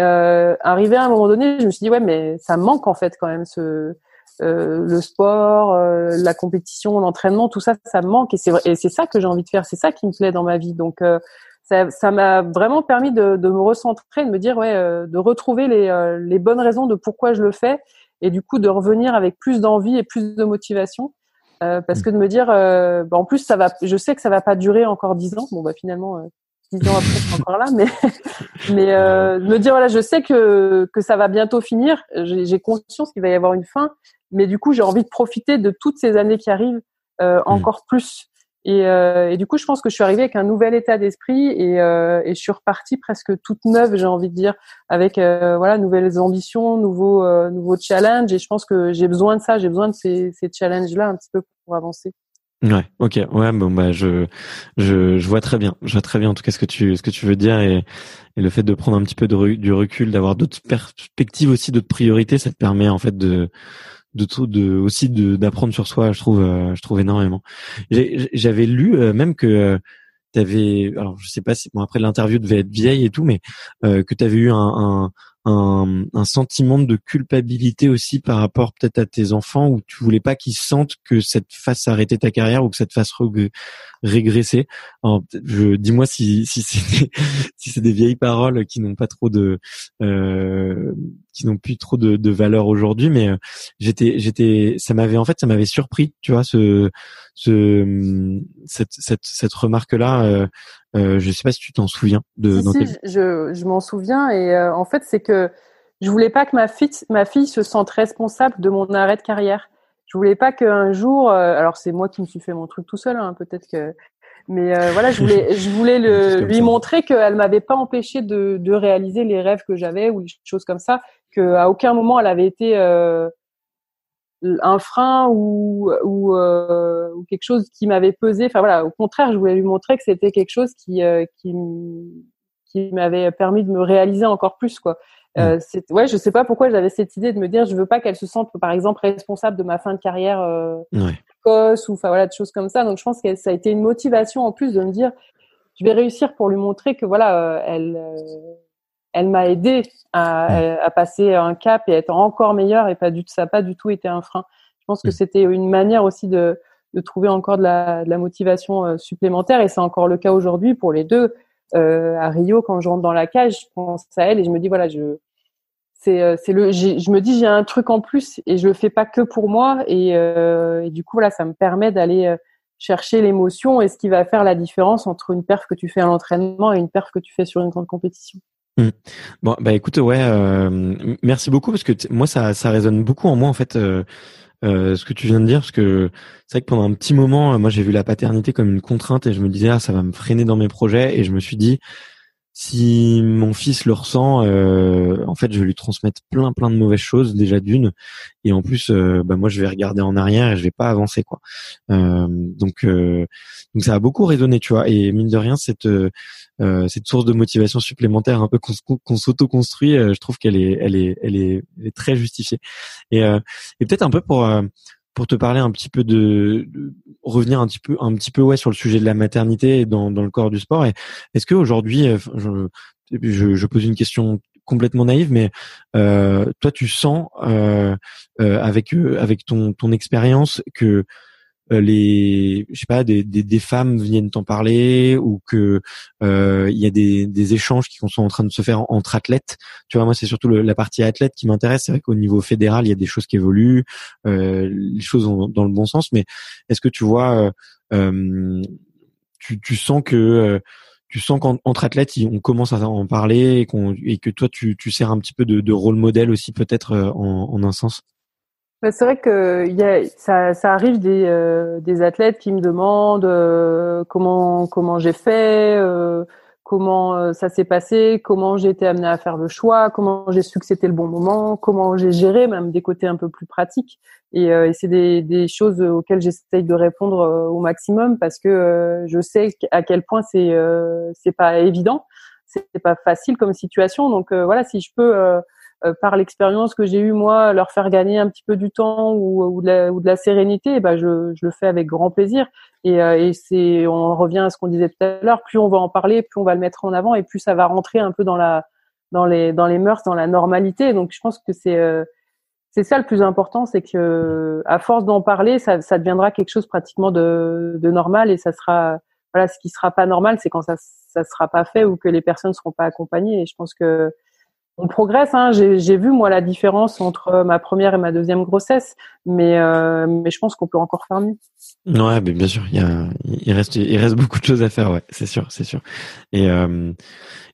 Speaker 2: euh, arrivé à un moment donné, je me suis dit ouais, mais ça me manque en fait quand même ce euh, le sport, euh, la compétition, l'entraînement, tout ça, ça me manque et c'est et c'est ça que j'ai envie de faire, c'est ça qui me plaît dans ma vie. Donc euh, ça, ça m'a vraiment permis de, de, me recentrer, de me dire ouais, euh, de retrouver les, les bonnes raisons de pourquoi je le fais et du coup de revenir avec plus d'envie et plus de motivation. parce mmh. que de me dire, bah, en plus ça va, je sais que ça va pas durer encore dix ans. Bon bah finalement dix ans après, encore là, mais mais euh, me dire voilà, je sais que que ça va bientôt finir. J'ai conscience qu'il va y avoir une fin, mais du coup, j'ai envie de profiter de toutes ces années qui arrivent euh, mm. encore plus. Et, euh, et, du coup, je pense que je suis arrivée avec un nouvel état d'esprit et, euh, et je suis repartie presque toute neuve, j'ai envie de dire, avec euh, voilà nouvelles ambitions, nouveaux euh, nouveaux challenges. Et je pense que j'ai besoin de ça, j'ai besoin de ces, ces challenges-là un petit peu pour avancer.
Speaker 1: Ouais, ok, ouais, bon bah je, je je vois très bien, je vois très bien en tout cas ce que tu ce que tu veux dire et, et le fait de prendre un petit peu de, du recul, d'avoir d'autres perspectives aussi, d'autres priorités, ça te permet en fait de de tout de aussi de d'apprendre sur soi, je trouve euh, je trouve énormément. J'avais lu euh, même que euh, tu alors je sais pas si bon après l'interview devait être vieille et tout mais euh, que tu avais eu un, un, un, un, sentiment de culpabilité aussi par rapport peut-être à tes enfants où tu voulais pas qu'ils sentent que ça te fasse arrêter ta carrière ou que ça te fasse régresser. dis-moi si si c'est des, si c'est des vieilles paroles qui n'ont pas trop de euh, qui n'ont plus trop de, de valeur aujourd'hui, mais euh, j'étais j'étais ça m'avait en fait ça m'avait surpris, tu vois ce ce cette cette, cette remarque là. Euh, euh, je sais pas si tu t'en souviens de.
Speaker 2: Si, si, je, je m'en souviens et euh, en fait c'est que je voulais pas que ma fille ma fille se sente responsable de mon arrêt de carrière. Je voulais pas qu'un jour, euh, alors c'est moi qui me suis fait mon truc tout seul, hein, peut-être que, mais euh, voilà, je voulais je voulais le, lui montrer qu'elle m'avait pas empêché de, de réaliser les rêves que j'avais ou des choses comme ça, que à aucun moment elle avait été un frein ou ou, euh, ou quelque chose qui m'avait pesé. Enfin voilà, au contraire, je voulais lui montrer que c'était quelque chose qui euh, qui qui m'avait permis de me réaliser encore plus quoi. Euh, mm. ouais, je sais pas pourquoi j'avais cette idée de me dire je veux pas qu'elle se sente par exemple responsable de ma fin de carrière euh, précoce ou enfin voilà de choses comme ça. Donc je pense que ça a été une motivation en plus de me dire je vais réussir pour lui montrer que voilà euh, elle elle m'a aidé à, à, passer un cap et être encore meilleure et pas du ça n'a pas du tout été un frein. Je pense que mm. c'était une manière aussi de, de trouver encore de la, de la motivation euh, supplémentaire et c'est encore le cas aujourd'hui pour les deux. Euh, à Rio, quand je rentre dans la cage, je pense à elle et je me dis voilà, je c'est euh, c'est le je me dis j'ai un truc en plus et je le fais pas que pour moi et, euh, et du coup voilà, ça me permet d'aller euh, chercher l'émotion et ce qui va faire la différence entre une perf que tu fais à l'entraînement et une perf que tu fais sur une grande compétition.
Speaker 1: Mmh. Bon, bah écoute, ouais, euh, merci beaucoup parce que moi ça ça résonne beaucoup en moi en fait euh, euh, ce que tu viens de dire parce que c'est vrai que pendant un petit moment, moi j'ai vu la paternité comme une contrainte et je me disais ah ça va me freiner dans mes projets et je me suis dit si mon fils le ressent, euh, en fait, je vais lui transmettre plein plein de mauvaises choses déjà d'une, et en plus, euh, bah moi, je vais regarder en arrière et je vais pas avancer quoi. Euh, donc, donc ça a beaucoup résonné, tu vois. Et mine de rien, cette cette source de motivation supplémentaire, un peu qu'on s'auto-construit, je trouve qu'elle est elle est elle est, elle est très justifiée. Et, et peut-être un peu pour pour te parler un petit peu de, revenir un petit peu un petit peu ouais sur le sujet de la maternité dans, dans le corps du sport. Est-ce que aujourd'hui, euh, je, je, pose une question complètement naïve, mais euh, toi, tu sens euh, euh avec euh, avec ton ton expérience que les je sais pas des, des, des femmes viennent t'en parler ou que euh, il y a des, des échanges qui sont en train de se faire entre athlètes. Tu vois moi c'est surtout la partie athlète qui m'intéresse. C'est vrai qu'au niveau fédéral il y a des choses qui évoluent euh, les choses vont dans le bon sens. Mais est-ce que tu vois euh, tu, tu sens que tu sens qu'entre athlètes, on commence à en parler et, qu'on et que toi, tu, tu sers un petit peu de, de rôle modèle aussi, peut-être en, en un sens?
Speaker 2: Bah, c'est vrai que y a, ça, ça arrive des, euh, des athlètes qui me demandent euh, comment comment j'ai fait, euh, comment ça s'est passé, comment j'ai été amenée à faire le choix, comment j'ai su que c'était le bon moment, comment j'ai géré même des côtés un peu plus pratiques. Et, et c'est des, des choses auxquelles j'essaye de répondre au maximum parce que je sais à quel point c'est c'est pas évident, c'est pas facile comme situation. Donc voilà, si je peux euh, par l'expérience que j'ai eue moi, leur faire gagner un petit peu du temps ou, ou, de, la, ou de la sérénité, bah je, je, le fais avec grand plaisir. Et, euh, et c'est, on revient à ce qu'on disait tout à l'heure, plus on va en parler, plus on va le mettre en avant, et plus ça va rentrer un peu dans la, dans les, dans les mœurs, dans la normalité. Donc je pense que c'est, euh, c'est ça le plus important, c'est que à force d'en parler, ça, ça deviendra quelque chose pratiquement de, de normal, et ça sera, voilà, ce qui sera pas normal, c'est quand ça, ça sera pas fait ou que les personnes seront pas accompagnées. Et je pense que on progresse. Hein. J'ai vu moi la différence entre ma première et ma deuxième grossesse, mais euh, mais je pense qu'on peut encore faire mieux.
Speaker 1: Ouais, bien sûr, il reste il reste beaucoup de choses à faire, ouais, c'est sûr, c'est sûr. Et euh,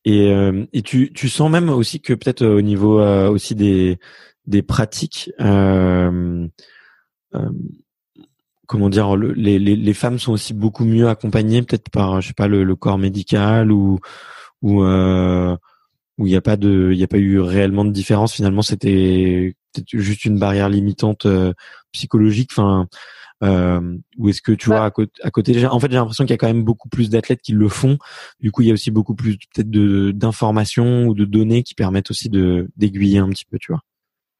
Speaker 1: et euh, tu sens même aussi que peut-être au niveau aussi des pratiques. comment dire, les, femmes sont aussi beaucoup mieux accompagnées, peut-être par, je sais pas, le, le corps médical ou ou euh, où il n'y a pas de, il y a pas eu réellement de différence. Finalement, c'était juste une barrière limitante euh, psychologique. Enfin, euh, ou est-ce que tu vois à côté, à côté en fait, j'ai l'impression qu'il y a quand même beaucoup plus d'athlètes qui le font. Du coup, il y a aussi beaucoup plus peut-être de d'informations ou de données qui permettent aussi de d'aiguiller un petit peu, tu vois.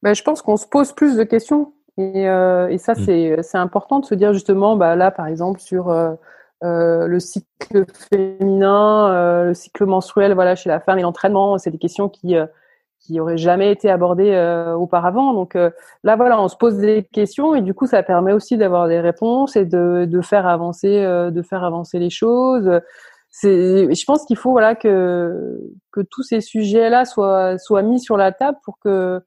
Speaker 2: Ben, je pense qu'on se pose plus de questions et, euh, et ça, mmh. c'est c'est important de se dire justement, bah là, par exemple, sur euh, le cycle féminin, euh, le cycle menstruel, voilà, chez la femme et l'entraînement, c'est des questions qui euh, qui auraient jamais été abordées auparavant. Donc là, voilà, on se pose des questions et du coup, ça permet aussi d'avoir des réponses et de, de faire avancer, de faire avancer les choses. Je pense qu'il faut voilà que que tous ces sujets-là soient soient mis sur la table pour que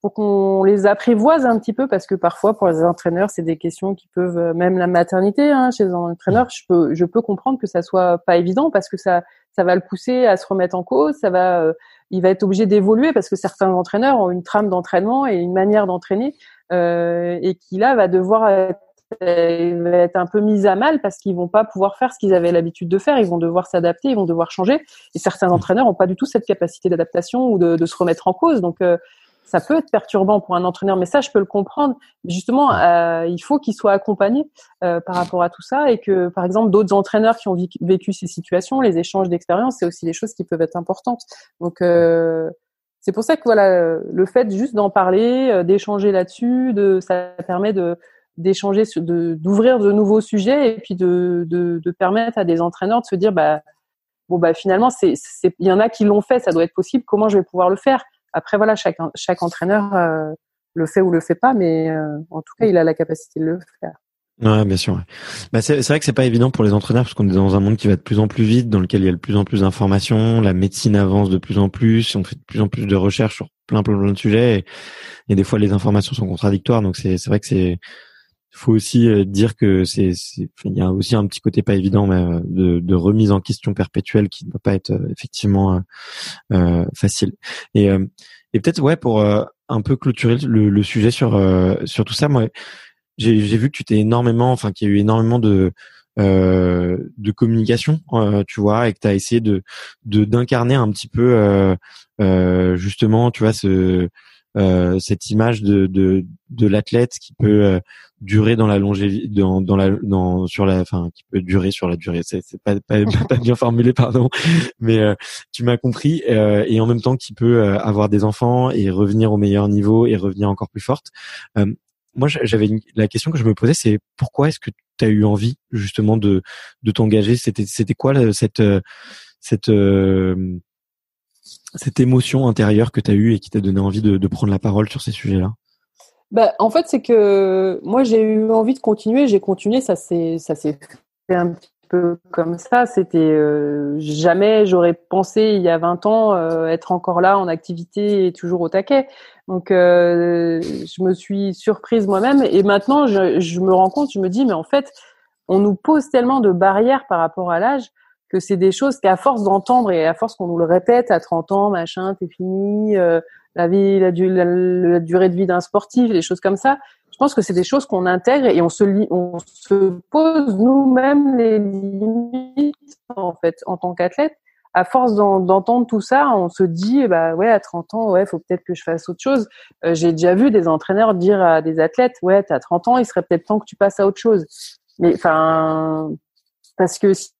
Speaker 2: pour qu'on les apprivoise un petit peu parce que parfois pour les entraîneurs c'est des questions qui peuvent euh, même la maternité hein, chez un entraîneur je peux je peux comprendre que ça soit pas évident parce que ça ça va le pousser à se remettre en cause ça va euh, il va être obligé d'évoluer parce que certains entraîneurs ont une trame d'entraînement et une manière d'entraîner euh, et qui là va devoir être, euh, va être un peu mis à mal parce qu'ils vont pas pouvoir faire ce qu'ils avaient l'habitude de faire. Ils vont devoir s'adapter ils vont devoir changer et certains entraîneurs ont pas du tout cette capacité d'adaptation ou de, de, se remettre en cause. Donc ça peut être perturbant pour un entraîneur, mais ça, je peux le comprendre. Justement, euh, il faut qu'il soit accompagné euh, par rapport à tout ça et que, par exemple, d'autres entraîneurs qui ont vécu ces situations, les échanges d'expérience, c'est aussi des choses qui peuvent être importantes. Donc, euh, c'est pour ça que voilà, le fait juste d'en parler, euh, d'échanger là-dessus, de, ça permet de d'échanger, de d'ouvrir de nouveaux sujets et puis de, de, de permettre à des entraîneurs de se dire, bah bon bah finalement, c'est il y en a qui l'ont fait, ça doit être possible. Comment je vais pouvoir le faire? Après, voilà, chaque, chaque entraîneur euh, le fait ou le fait pas, mais euh, en tout cas, il a la capacité de le faire.
Speaker 1: Ouais, bien sûr. Bah c'est vrai que c'est pas évident pour les entraîneurs parce qu'on est dans un monde qui va de plus en plus vite, dans lequel il y a de plus en plus d'informations, la médecine avance de plus en plus, on fait de plus en plus de recherches sur plein plein, plein de sujets et, des fois les informations sont contradictoires. Donc c'est vrai que c'est faut aussi euh, dire que c'est il y a aussi un petit côté pas évident mais, de, de remise en question perpétuelle qui ne va pas être effectivement euh, facile. Et et peut-être ouais pour euh, un peu clôturer le, le sujet sur euh, sur tout ça, moi j'ai vu que tu t'es énormément, enfin qu'il y a eu énormément de euh, de communication, euh, tu vois, et que tu as essayé de d'incarner un petit peu euh, justement, tu vois, ce euh, cette image de de, de l'athlète qui peut euh, durer dans la longévité dans dans la dans sur la enfin qui peut durer sur la durée. C'est c'est pas, pas, pas bien formulé pardon. Mais euh, tu m'as compris et en même temps qui peut avoir des enfants et revenir au meilleur niveau et revenir encore plus forte moi j'avais la question que je me posais c'est pourquoi est-ce que tu as eu envie justement de de t'engager? C'était c'était quoi cette cette cette émotion intérieure que tu as eue et qui t'a donné envie de, de, prendre la parole sur ces sujets-là?
Speaker 2: Bah, En fait, c'est que moi, j'ai eu envie de continuer. J'ai continué. Ça s'est fait un petit peu comme ça. C'était euh, jamais j'aurais pensé il y a 20 ans euh, être encore là en activité et toujours au taquet. Donc, euh, je me suis surprise moi-même. Et maintenant, je, je me rends compte, je me dis, mais en fait, on nous pose tellement de barrières par rapport à l'âge que c'est des choses qu'à force d'entendre et à force qu'on nous le répète à 30 ans, machin, t'es fini, euh, la vie, la, durée de vie d'un sportif, des choses comme ça. Je pense que c'est des choses qu'on intègre et on se, on se pose nous-mêmes les limites en fait en tant qu'athlète. À force d'entendre tout ça, on se dit bah ouais à 30 ans ouais faut peut-être que je fasse autre chose. Euh, j'ai déjà vu des entraîneurs dire à des athlètes ouais t'as 30 ans il serait peut-être temps que tu passes à autre chose. Mais enfin parce que si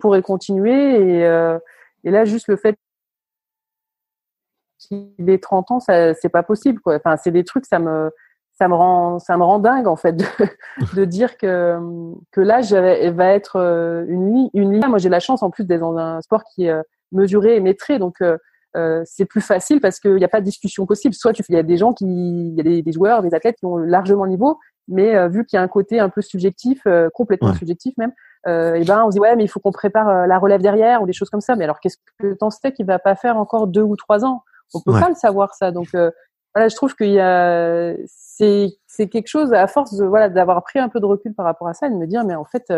Speaker 2: pourrait continuer et, euh, et, là juste le fait qu'il ait 30 ans c'est pas possible quoi. Enfin c'est des trucs ça me ça me rend ça me rend dingue en fait de, de dire que que l'âge va être euh, une ligne une moi j'ai la chance en plus d'être dans un sport qui est euh, mesuré et maîtrisé donc euh, c'est plus facile parce qu'il n'y a pas de discussion possible. Soit tu, il y a des gens qui, il y a des, des, joueurs, des athlètes qui ont largement le niveau, mais euh, vu qu'il y a un côté un peu subjectif, euh, complètement subjectif même, et ben on se dit ouais mais il faut qu'on prépare la relève derrière ou des choses comme ça. Mais alors qu'est-ce que t'en sais qu'il va pas faire encore deux ou trois ans? On peut pas le savoir ça. Donc voilà, je trouve qu'il y a c'est c'est quelque chose à force de voilà d'avoir pris un peu de recul par rapport à ça et de me dire mais en fait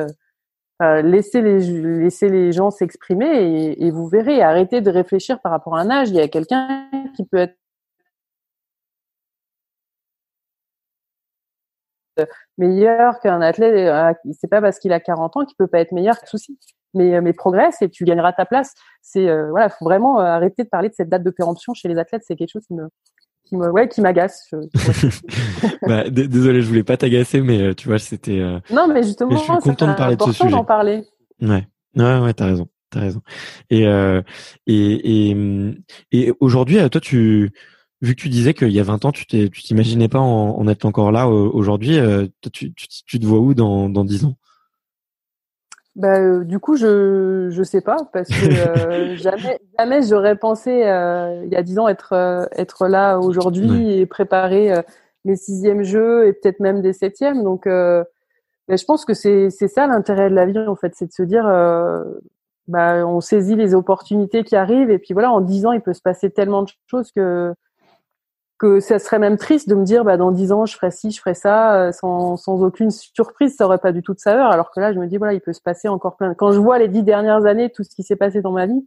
Speaker 2: euh, laissez les laissez les gens s'exprimer et, et, vous verrez. Arrêtez de réfléchir par rapport à un âge. Il y a quelqu'un qui peut être meilleur qu'un athlète. Euh, c'est pas parce qu'il a 40 ans qu'il peut pas être meilleur. Souci. Mais euh, mais progresse et tu gagneras ta place. C'est euh, voilà, faut vraiment arrêter de parler de cette date de péremption chez les athlètes. C'est quelque chose qui me qui me ouais qui m'agace
Speaker 1: bah, désolé je voulais pas t'agacer mais tu vois c'était euh...
Speaker 2: non mais justement je
Speaker 1: suis content de parler de ce sujet
Speaker 2: d'en parler
Speaker 1: ouais ouais ouais t'as raison t'as raison et euh, et et, et aujourd'hui toi tu vu que tu disais qu'il y a 20 ans tu t'imaginais pas en, en, être encore là aujourd'hui tu, tu, tu te vois où dans dans 10 ans?
Speaker 2: Bah, du coup, je je sais pas parce que jamais jamais j'aurais pensé il y a dix ans être être là aujourd'hui et préparer mes sixièmes jeux et peut-être même des septièmes. Donc, bah, je pense que c'est c'est ça l'intérêt de la vie en fait, c'est de se dire bah, on saisit les opportunités qui arrivent et puis voilà, en dix ans, il peut se passer tellement de choses que que ça serait même triste de me dire bah dans dix ans je ferai ci, je ferai ça euh, sans, sans aucune surprise, ça aurait pas du tout de saveur. Alors que là, je me dis voilà, il peut se passer encore plein. Quand je vois les dix dernières années, tout ce qui s'est passé dans ma vie,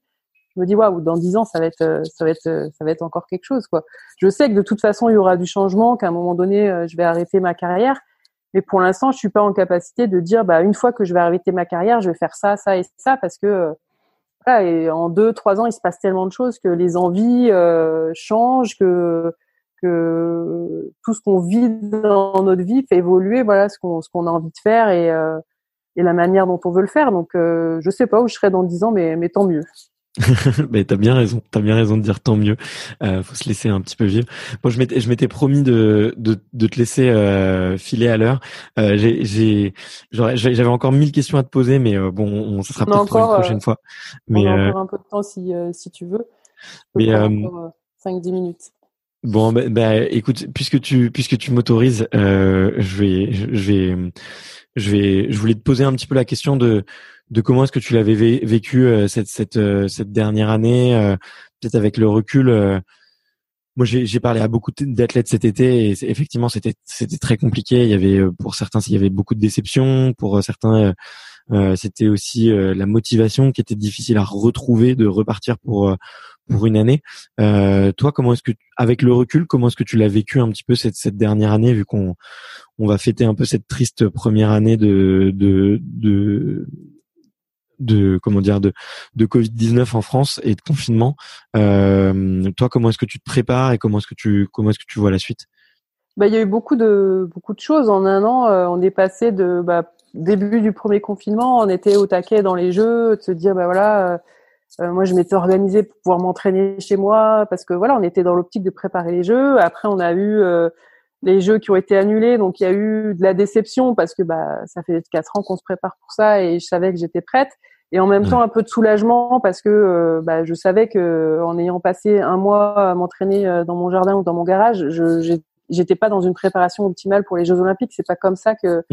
Speaker 2: je me dis waouh, dans dix ans ça va être euh, ça va être euh, ça va être encore quelque chose quoi. Je sais que de toute façon il y aura du changement, qu'à un moment donné je vais arrêter ma carrière, mais pour l'instant je suis pas en capacité de dire bah une fois que je vais arrêter ma carrière, je vais faire ça, ça et ça parce que voilà, et en deux trois ans il se passe tellement de choses que les envies changent que que tout ce qu'on vit dans notre vie fait évoluer voilà ce qu'on ce qu'on a envie de faire et euh, et la manière dont on veut le faire donc euh, je sais pas où je serai dans dix ans mais mais tant mieux
Speaker 1: mais t'as bien raison, t'as bien raison de dire tant mieux. Euh, faut se laisser un petit peu vivre. Moi, je m'étais, je m'étais promis de, de, de te laisser euh, filer à l'heure. Euh, j'ai, j'ai, j'avais encore mille questions à te poser, mais bon, on, ça sera peut-être pour une prochaine fois.
Speaker 2: Mais on a encore un peu de temps si si tu veux. Mais 5-10 minutes.
Speaker 1: Bon, bah, bah, écoute, puisque tu puisque tu m'autorises, euh, je vais je vais je vais je voulais te poser un petit peu la question de de comment est-ce que tu l'avais vécu euh, cette cette euh, cette dernière année, euh, peut-être avec le recul. moi, j'ai parlé à beaucoup d'athlètes cet été et effectivement c'était c'était très compliqué. Il y avait pour certains il y avait beaucoup de déceptions, pour certains c'était aussi la motivation qui était difficile à retrouver de repartir pour pour une année. Euh, toi, comment est-ce que, avec le recul, comment est-ce que tu l'as vécu un petit peu cette, cette dernière année, vu qu'on on va fêter un peu cette triste première année de de de, comment dire de de Covid 19 en France et de confinement. Euh, toi, comment est-ce que tu te prépares et comment est-ce que tu comment est-ce que tu vois la suite?
Speaker 2: Bah, il y a eu beaucoup de beaucoup de choses en un an. Euh, on est passé de bah, début du premier confinement, on était au taquet dans les jeux, de se dire bah voilà. Euh, euh, moi, je m'étais organisée pour pouvoir m'entraîner chez moi parce que voilà, on était dans l'optique de préparer les jeux. Après, on a eu euh, les jeux qui ont été annulés, donc il y a eu de la déception parce que bah ça fait quatre ans qu'on se prépare pour ça et je savais que j'étais prête. Et en même temps, un peu de soulagement parce que euh, bah, je savais que en ayant passé un mois à m'entraîner dans mon jardin ou dans mon garage, je j'étais pas dans une préparation optimale pour les Jeux Olympiques. C'est pas comme ça que,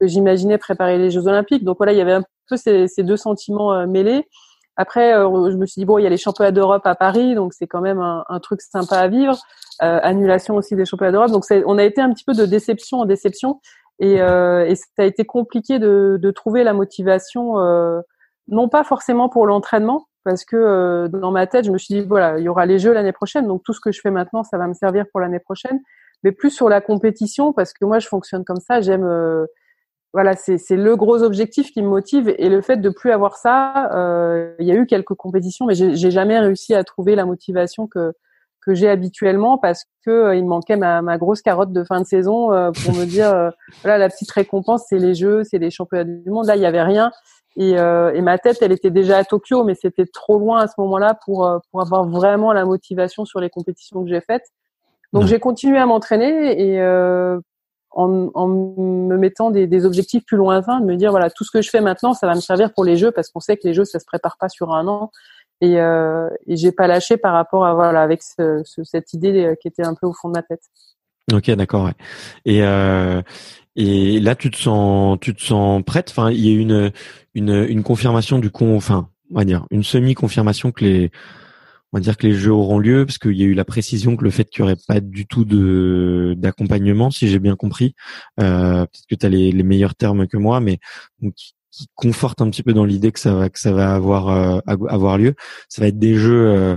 Speaker 2: que j'imaginais préparer les Jeux Olympiques. Donc voilà, il y avait un peu ces, ces deux sentiments mêlés. Après, euh, je me suis dit bon, il y a les championnats d'Europe à Paris, donc c'est quand même un, un, truc sympa à vivre. Euh, annulation aussi des championnats d'Europe, donc on a été un petit peu de déception en déception, et, euh, et ça a été compliqué de, de trouver la motivation, euh, non pas forcément pour l'entraînement, parce que euh, dans ma tête, je me suis dit voilà, il y aura les Jeux l'année prochaine, donc tout ce que je fais maintenant, ça va me servir pour l'année prochaine, mais plus sur la compétition, parce que moi, je fonctionne comme ça, j'aime voilà, c'est le gros objectif qui me motive et le fait de plus avoir ça, euh, il y a eu quelques compétitions, mais j'ai jamais réussi à trouver la motivation que que j'ai habituellement parce que euh, il me manquait ma, ma, grosse carotte de fin de saison euh, pour me dire euh, voilà la petite récompense c'est les jeux, c'est les championnats du monde. Là il y avait rien et, et ma tête elle était déjà à Tokyo, mais c'était trop loin à ce moment-là pour pour avoir vraiment la motivation sur les compétitions que j'ai faites. Donc j'ai continué à m'entraîner et en, me mettant des, objectifs plus lointains, de me dire voilà tout ce que je fais maintenant, ça va me servir pour les jeux parce qu'on sait que les jeux ça se prépare pas sur un an et, euh, et j'ai pas lâché par rapport à voilà avec ce, ce, cette idée euh, qui était un peu au fond de ma tête.
Speaker 1: Ok, d'accord. Ouais. Et euh, et là tu te sens tu te sens prête? Enfin, il y a une une une confirmation du con. Enfin, on va dire une semi confirmation que les on va dire que les jeux auront lieu parce qu'il y a eu la précision que le fait qu'il n'y aurait pas du tout de d'accompagnement, si j'ai bien compris. Euh, Peut-être que tu as les, les, meilleurs termes que moi, mais qui, conforte un petit peu dans l'idée que ça va que ça va avoir euh, avoir lieu. Ça va être des jeux euh,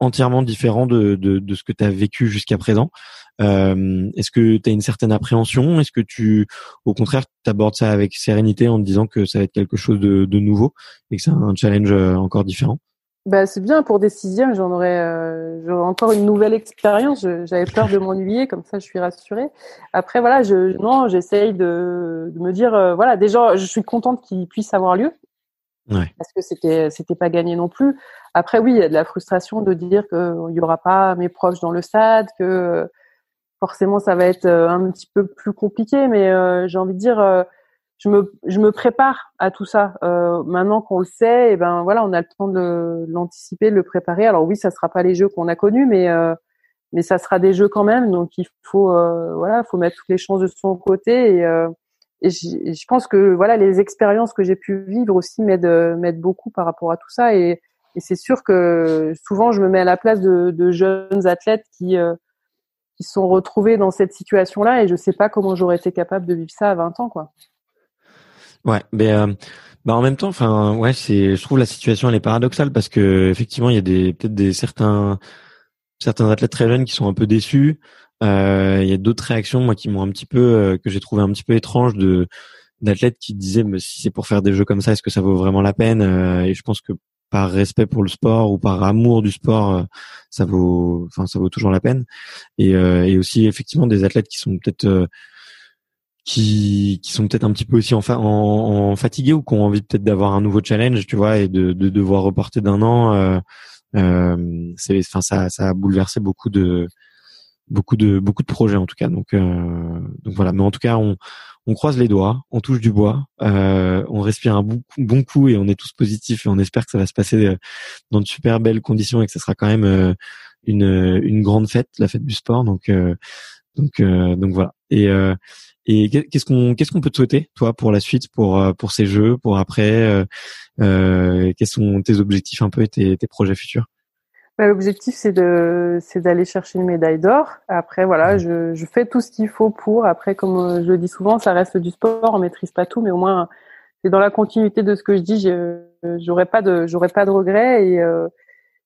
Speaker 1: entièrement différents de, de, de ce que tu as vécu jusqu'à présent. Euh, Est-ce que tu as une certaine appréhension? Est-ce que tu, au contraire, t'abordes ça avec sérénité en te disant que ça va être quelque chose de, de nouveau et que c'est un challenge euh, encore différent?
Speaker 2: Bah, c'est bien pour des sixièmes, j'en aurais, euh, j'aurais encore une nouvelle expérience. J'avais peur de m'ennuyer, comme ça je suis rassurée. Après voilà, je non, j'essaye de, de, me dire euh, voilà, déjà je suis contente qu'il puisse avoir lieu
Speaker 1: ouais.
Speaker 2: parce que c'était c'était pas gagné non plus. Après oui, il y a de la frustration de dire qu'il y aura pas mes proches dans le stade, que forcément ça va être euh, un petit peu plus compliqué, mais euh, j'ai envie de dire je me, je me prépare à tout ça. Euh, maintenant qu'on le sait, et eh ben voilà, on a le temps de l'anticiper, de le préparer. Alors oui, ça sera pas les jeux qu'on a connus, mais euh, mais ça sera des jeux quand même. Donc il faut euh, voilà, faut mettre toutes les chances de son côté. Et, euh, et je pense que voilà, les expériences que j'ai pu vivre aussi m'aident m'aident beaucoup par rapport à tout ça. Et, et c'est sûr que souvent je me mets à la place de, de jeunes athlètes qui qui sont retrouvés dans cette situation-là et je sais pas comment j'aurais été capable de vivre ça à 20 ans quoi.
Speaker 1: Ouais, mais euh, bah en même temps, enfin ouais, c'est je trouve la situation elle est paradoxale parce que effectivement il y a des peut-être des certains certains athlètes très jeunes qui sont un peu déçus. Euh, il y a d'autres réactions moi qui m'ont un petit peu euh, que j'ai trouvé un petit peu étranges de d'athlètes qui disaient mais si c'est pour faire des jeux comme ça est-ce que ça vaut vraiment la peine et je pense que par respect pour le sport ou par amour du sport ça vaut enfin ça vaut toujours la peine et, et aussi effectivement des athlètes qui sont peut-être qui, qui sont peut-être un petit peu aussi en, en, fatigués ou qui ont envie peut-être d'avoir un nouveau challenge, tu vois, et de, de devoir reporter d'un an. Euh, euh, c'est, enfin, ça, ça a bouleversé beaucoup de beaucoup de beaucoup de projets en tout cas. Donc, euh, donc voilà. Mais en tout cas, on, on croise les doigts, on touche du bois, euh, on respire un bon, bon coup et on est tous positifs et on espère que ça va se passer euh, dans de super belles conditions et que ce sera quand même euh, une, une grande fête, la fête du sport. Donc, donc, donc voilà. Et et qu'est-ce qu'on qu'est-ce qu'on peut te souhaiter toi pour la suite, pour euh, pour ces jeux, pour après euh, euh, Quels sont tes objectifs un peu et tes, tes projets futurs?
Speaker 2: Bah, L'objectif c'est de c'est d'aller chercher une médaille d'or. Après voilà, je, je fais tout ce qu'il faut pour. Après comme euh, je le dis souvent, ça reste du sport, on maîtrise pas tout, mais au moins c'est dans la continuité de ce que je dis. J'aurais pas de j'aurais pas de regrets et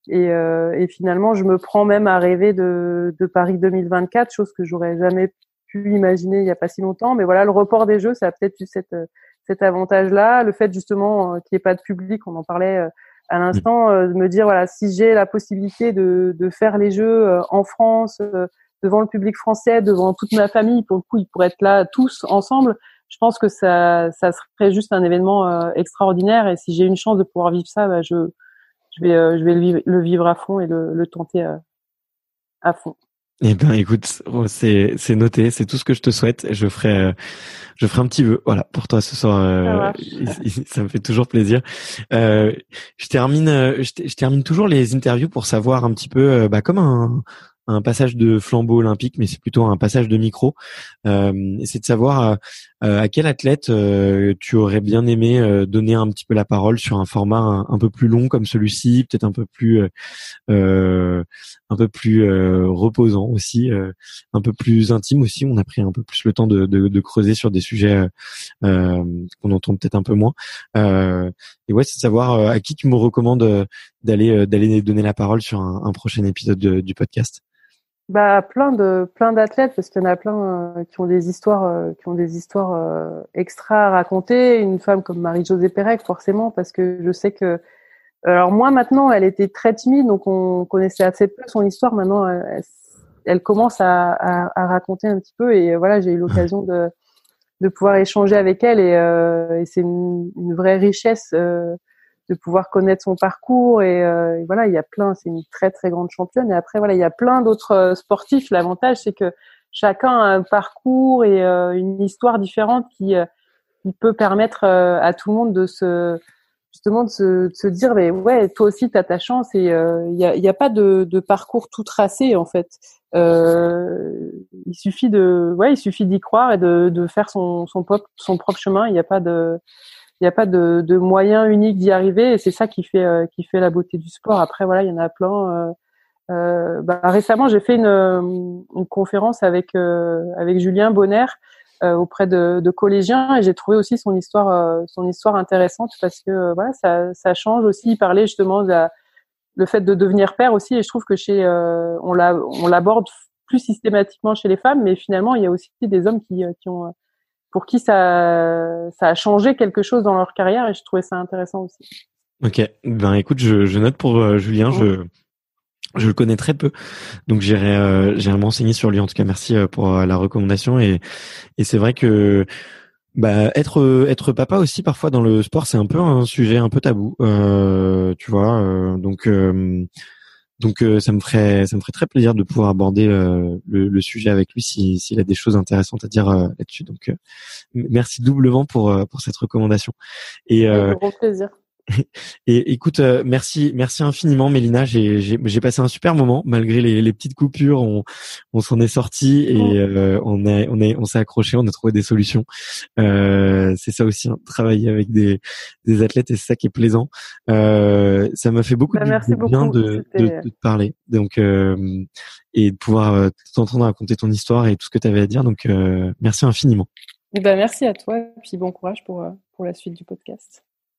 Speaker 2: et, et, finalement, je me prends même à rêver de, de Paris 2024, chose que j'aurais jamais pu imaginer il n'y a pas si longtemps. Mais voilà, le report des jeux, ça a peut-être eu cette, euh, cet avantage-là. Le fait justement euh, qu'il n'y ait pas de public, on en parlait euh, à l'instant, de me dire voilà, si j'ai la possibilité de, de faire les jeux en France, devant le public français, devant toute ma famille, pour le coup, ils pourraient être là tous ensemble. Je pense que ça, ça serait juste un événement extraordinaire. Et si j'ai une chance de pouvoir vivre ça, bah, je, je vais, je vais le vivre, le vivre à fond et le, le tenter à fond.
Speaker 1: Eh ben, écoute, oh, c'est c'est noté, c'est tout ce que je te souhaite. Je ferai euh, je ferai un petit vœu, voilà, pour toi ce soir. Euh, ça, me fait toujours plaisir. Euh, je termine, je, termine toujours les interviews pour savoir un petit peu, bah, comme un un passage de flambeau olympique, mais c'est plutôt un passage de micro. Euh, c'est de savoir euh, euh, à quel athlète tu aurais bien aimé donner un petit peu la parole sur un format un, peu plus long comme celui-ci, peut-être un peu plus un peu plus reposant aussi, un peu plus intime aussi. On a pris un peu plus le temps de, creuser sur des sujets qu'on entend peut-être un peu moins. et ouais, c'est de savoir à qui tu me recommandes d'aller d'aller donner la parole sur un prochain épisode du podcast.
Speaker 2: Bah plein de plein d'athlètes parce qu'il y en a plein euh, qui ont des histoires euh, qui ont des histoires euh, extra à raconter. Une femme comme Marie-Josée Pérec forcément parce que je sais que alors moi maintenant elle était très timide donc on connaissait assez peu son histoire. Maintenant elle, commence à, à, raconter un petit peu et voilà j'ai eu l'occasion de de pouvoir échanger avec elle et, et c'est une, une, vraie richesse de pouvoir connaître son parcours euh, et, voilà il y a plein c'est une très très grande championne. Et après voilà il y a plein d'autres euh, sportifs. L'avantage c'est que chacun a un parcours et euh, une histoire différente qui qui peut permettre à tout le monde de se justement de se, de se dire mais ouais toi aussi tu as ta chance. Et il y a, y a pas de, de parcours tout tracé en fait. Il suffit de ouais il suffit d'y croire et de, de faire son son propre son propre chemin. Il n'y a pas de il n'y a pas de, de moyen unique d'y arriver et c'est ça qui fait euh, qui fait la beauté du sport. Après voilà, il y en a plein. Euh, euh, bah, récemment, j'ai fait une, une, conférence avec avec Julien Bonner auprès de, de, collégiens et j'ai trouvé aussi son histoire son histoire intéressante parce que voilà ça, ça change aussi. Il parlait justement de le fait de devenir père aussi et je trouve que chez on l'a on l'aborde plus systématiquement chez les femmes, mais finalement il y a aussi des hommes qui, qui ont pour qui ça, ça a changé quelque chose dans leur carrière et je trouvais ça intéressant aussi.
Speaker 1: Ok, ben écoute, je, je note pour euh, Julien, je je le connais très peu, donc j'irai euh, j'irai m'enseigner sur lui. En tout cas, merci euh, pour euh, la recommandation et et c'est vrai que bah être être papa aussi parfois dans le sport c'est un peu un sujet un peu tabou, tu vois. donc donc ça me ferait ça me ferait très plaisir de pouvoir aborder le, le, sujet avec lui s'il a des choses intéressantes à dire là-dessus. Donc merci doublement pour pour cette recommandation.
Speaker 2: Et euh, grand plaisir.
Speaker 1: Et écoute, euh, merci, merci infiniment, Mélina. J'ai passé un super moment malgré les, les petites coupures. On, on s'en est sorti et euh, on est, on est, on s'est accroché. On a trouvé des solutions. Euh, c'est ça aussi, hein, travailler avec des, des athlètes et c'est ça qui est plaisant. Euh, ça m'a fait beaucoup
Speaker 2: bah,
Speaker 1: de bien de, de, de, te parler. Donc et de pouvoir t'entendre raconter ton histoire et tout ce que tu avais à dire. Donc merci infiniment.
Speaker 2: Ben, merci à toi et puis bon courage pour, pour la suite du podcast.